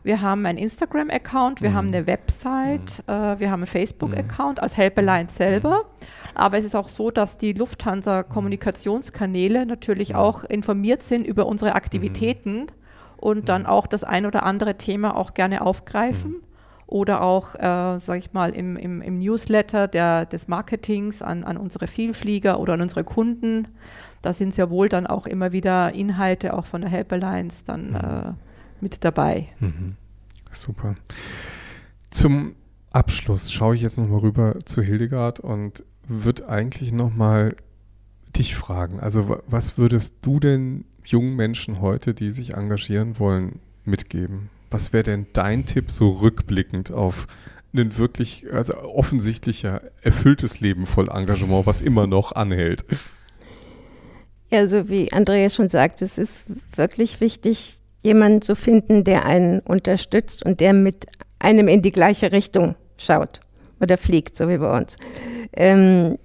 Wir haben einen Instagram-Account, wir mhm. haben eine Website, mhm. äh, wir haben einen Facebook-Account als Helpline selber. Mhm. Aber es ist auch so, dass die Lufthansa-Kommunikationskanäle natürlich auch informiert sind über unsere Aktivitäten und dann auch das ein oder andere Thema auch gerne aufgreifen oder auch, äh, sage ich mal, im, im, im Newsletter der, des Marketings an, an unsere Vielflieger oder an unsere Kunden. Da sind sehr wohl dann auch immer wieder Inhalte auch von der Helperlines dann äh, mit dabei. Mhm. Super. Zum Abschluss schaue ich jetzt nochmal rüber zu Hildegard und würde eigentlich nochmal dich fragen. Also was würdest du denn jungen Menschen heute, die sich engagieren wollen, mitgeben? Was wäre denn dein Tipp so rückblickend auf ein wirklich, also offensichtlicher, erfülltes Leben voll Engagement, was immer noch anhält? Ja, so wie Andreas schon sagt, es ist wirklich wichtig, jemanden zu finden, der einen unterstützt und der mit einem in die gleiche Richtung schaut oder fliegt, so wie bei uns. Ähm,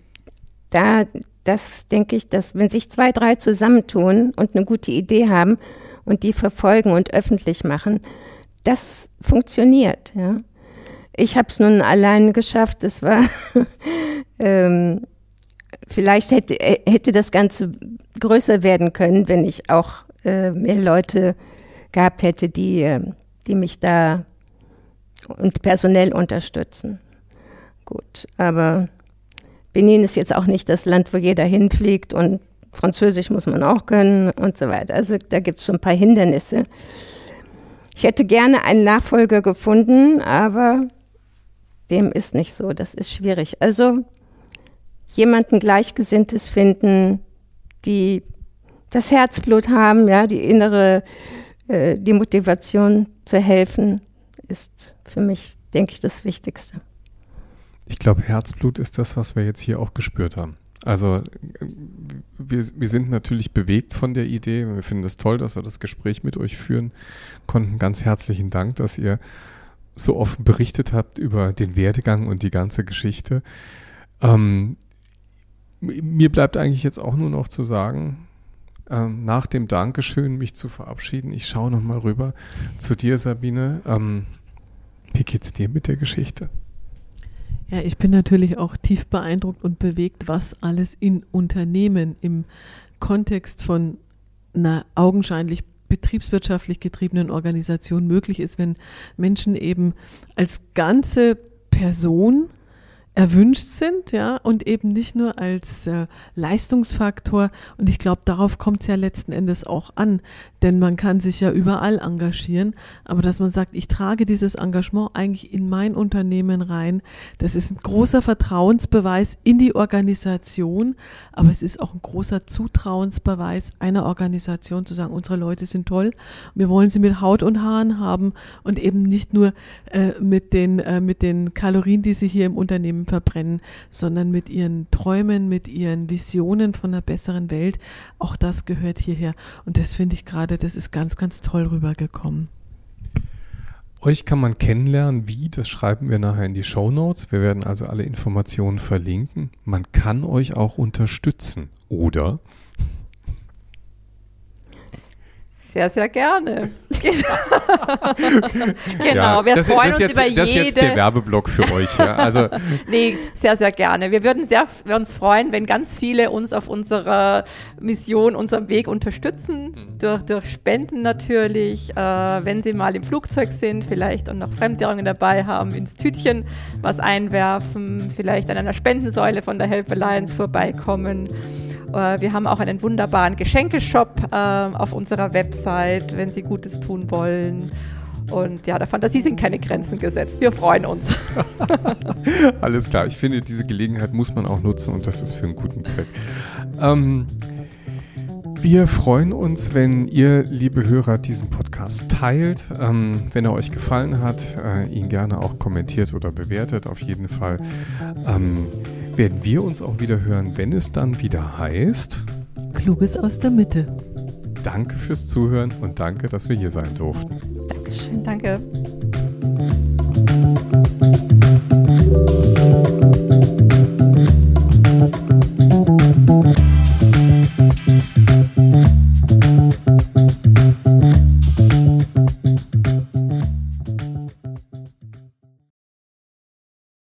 da, das denke ich, dass wenn sich zwei, drei zusammentun und eine gute Idee haben und die verfolgen und öffentlich machen, das funktioniert. Ja. Ich habe es nun allein geschafft. Es war [LAUGHS] ähm, vielleicht hätte, äh, hätte das Ganze größer werden können, wenn ich auch äh, mehr Leute gehabt hätte, die, ähm, die mich da und personell unterstützen. Gut, aber Benin ist jetzt auch nicht das Land, wo jeder hinfliegt und Französisch muss man auch können und so weiter. Also da gibt es schon ein paar Hindernisse. Ich hätte gerne einen Nachfolger gefunden, aber dem ist nicht so. Das ist schwierig. Also jemanden Gleichgesinntes finden, die das Herzblut haben, ja, die innere äh, die Motivation zu helfen ist für mich, denke ich, das Wichtigste. Ich glaube, Herzblut ist das, was wir jetzt hier auch gespürt haben. Also wir, wir sind natürlich bewegt von der Idee. Wir finden es das toll, dass wir das Gespräch mit euch führen konnten. Ganz herzlichen Dank, dass ihr so offen berichtet habt über den Werdegang und die ganze Geschichte. Ähm, mir bleibt eigentlich jetzt auch nur noch zu sagen, ähm, nach dem Dankeschön mich zu verabschieden. Ich schaue nochmal rüber zu dir, Sabine. Ähm, wie geht's dir mit der Geschichte? Ja, ich bin natürlich auch tief beeindruckt und bewegt, was alles in Unternehmen im Kontext von einer augenscheinlich betriebswirtschaftlich getriebenen Organisation möglich ist, wenn Menschen eben als ganze Person erwünscht sind, ja, und eben nicht nur als äh, Leistungsfaktor. Und ich glaube, darauf kommt es ja letzten Endes auch an, denn man kann sich ja überall engagieren, aber dass man sagt, ich trage dieses Engagement eigentlich in mein Unternehmen rein, das ist ein großer Vertrauensbeweis in die Organisation, aber es ist auch ein großer Zutrauensbeweis einer Organisation zu sagen, unsere Leute sind toll, wir wollen sie mit Haut und Haaren haben und eben nicht nur äh, mit, den, äh, mit den Kalorien, die sie hier im Unternehmen verbrennen, sondern mit ihren Träumen, mit ihren Visionen von einer besseren Welt. Auch das gehört hierher und das finde ich gerade gerade, das ist ganz, ganz toll rübergekommen. Euch kann man kennenlernen, wie, das schreiben wir nachher in die Show Notes. Wir werden also alle Informationen verlinken. Man kann euch auch unterstützen, oder? Sehr, sehr gerne. [LAUGHS] genau, wir das, freuen das uns jetzt, über jede... Das ist jetzt der Werbeblock für euch. Ja. Also [LAUGHS] nee, sehr, sehr gerne. Wir würden sehr, wir uns freuen, wenn ganz viele uns auf unserer Mission, unserem Weg unterstützen, mhm. durch, durch Spenden natürlich, äh, wenn sie mal im Flugzeug sind, vielleicht und noch Fremdwährungen dabei haben, ins Tütchen was einwerfen, vielleicht an einer Spendensäule von der Help Alliance vorbeikommen. Äh, wir haben auch einen wunderbaren Geschenkeshop äh, auf unserer Website, wenn Sie Gutes tun wollen. Und ja, der Fantasie sind keine Grenzen gesetzt. Wir freuen uns. [LAUGHS] Alles klar. Ich finde, diese Gelegenheit muss man auch nutzen und das ist für einen guten Zweck. Ähm, wir freuen uns, wenn ihr, liebe Hörer, diesen Podcast teilt. Ähm, wenn er euch gefallen hat, äh, ihn gerne auch kommentiert oder bewertet. Auf jeden Fall. Ähm, werden wir uns auch wieder hören, wenn es dann wieder heißt. Kluges aus der Mitte. Danke fürs Zuhören und danke, dass wir hier sein durften. Dankeschön, danke.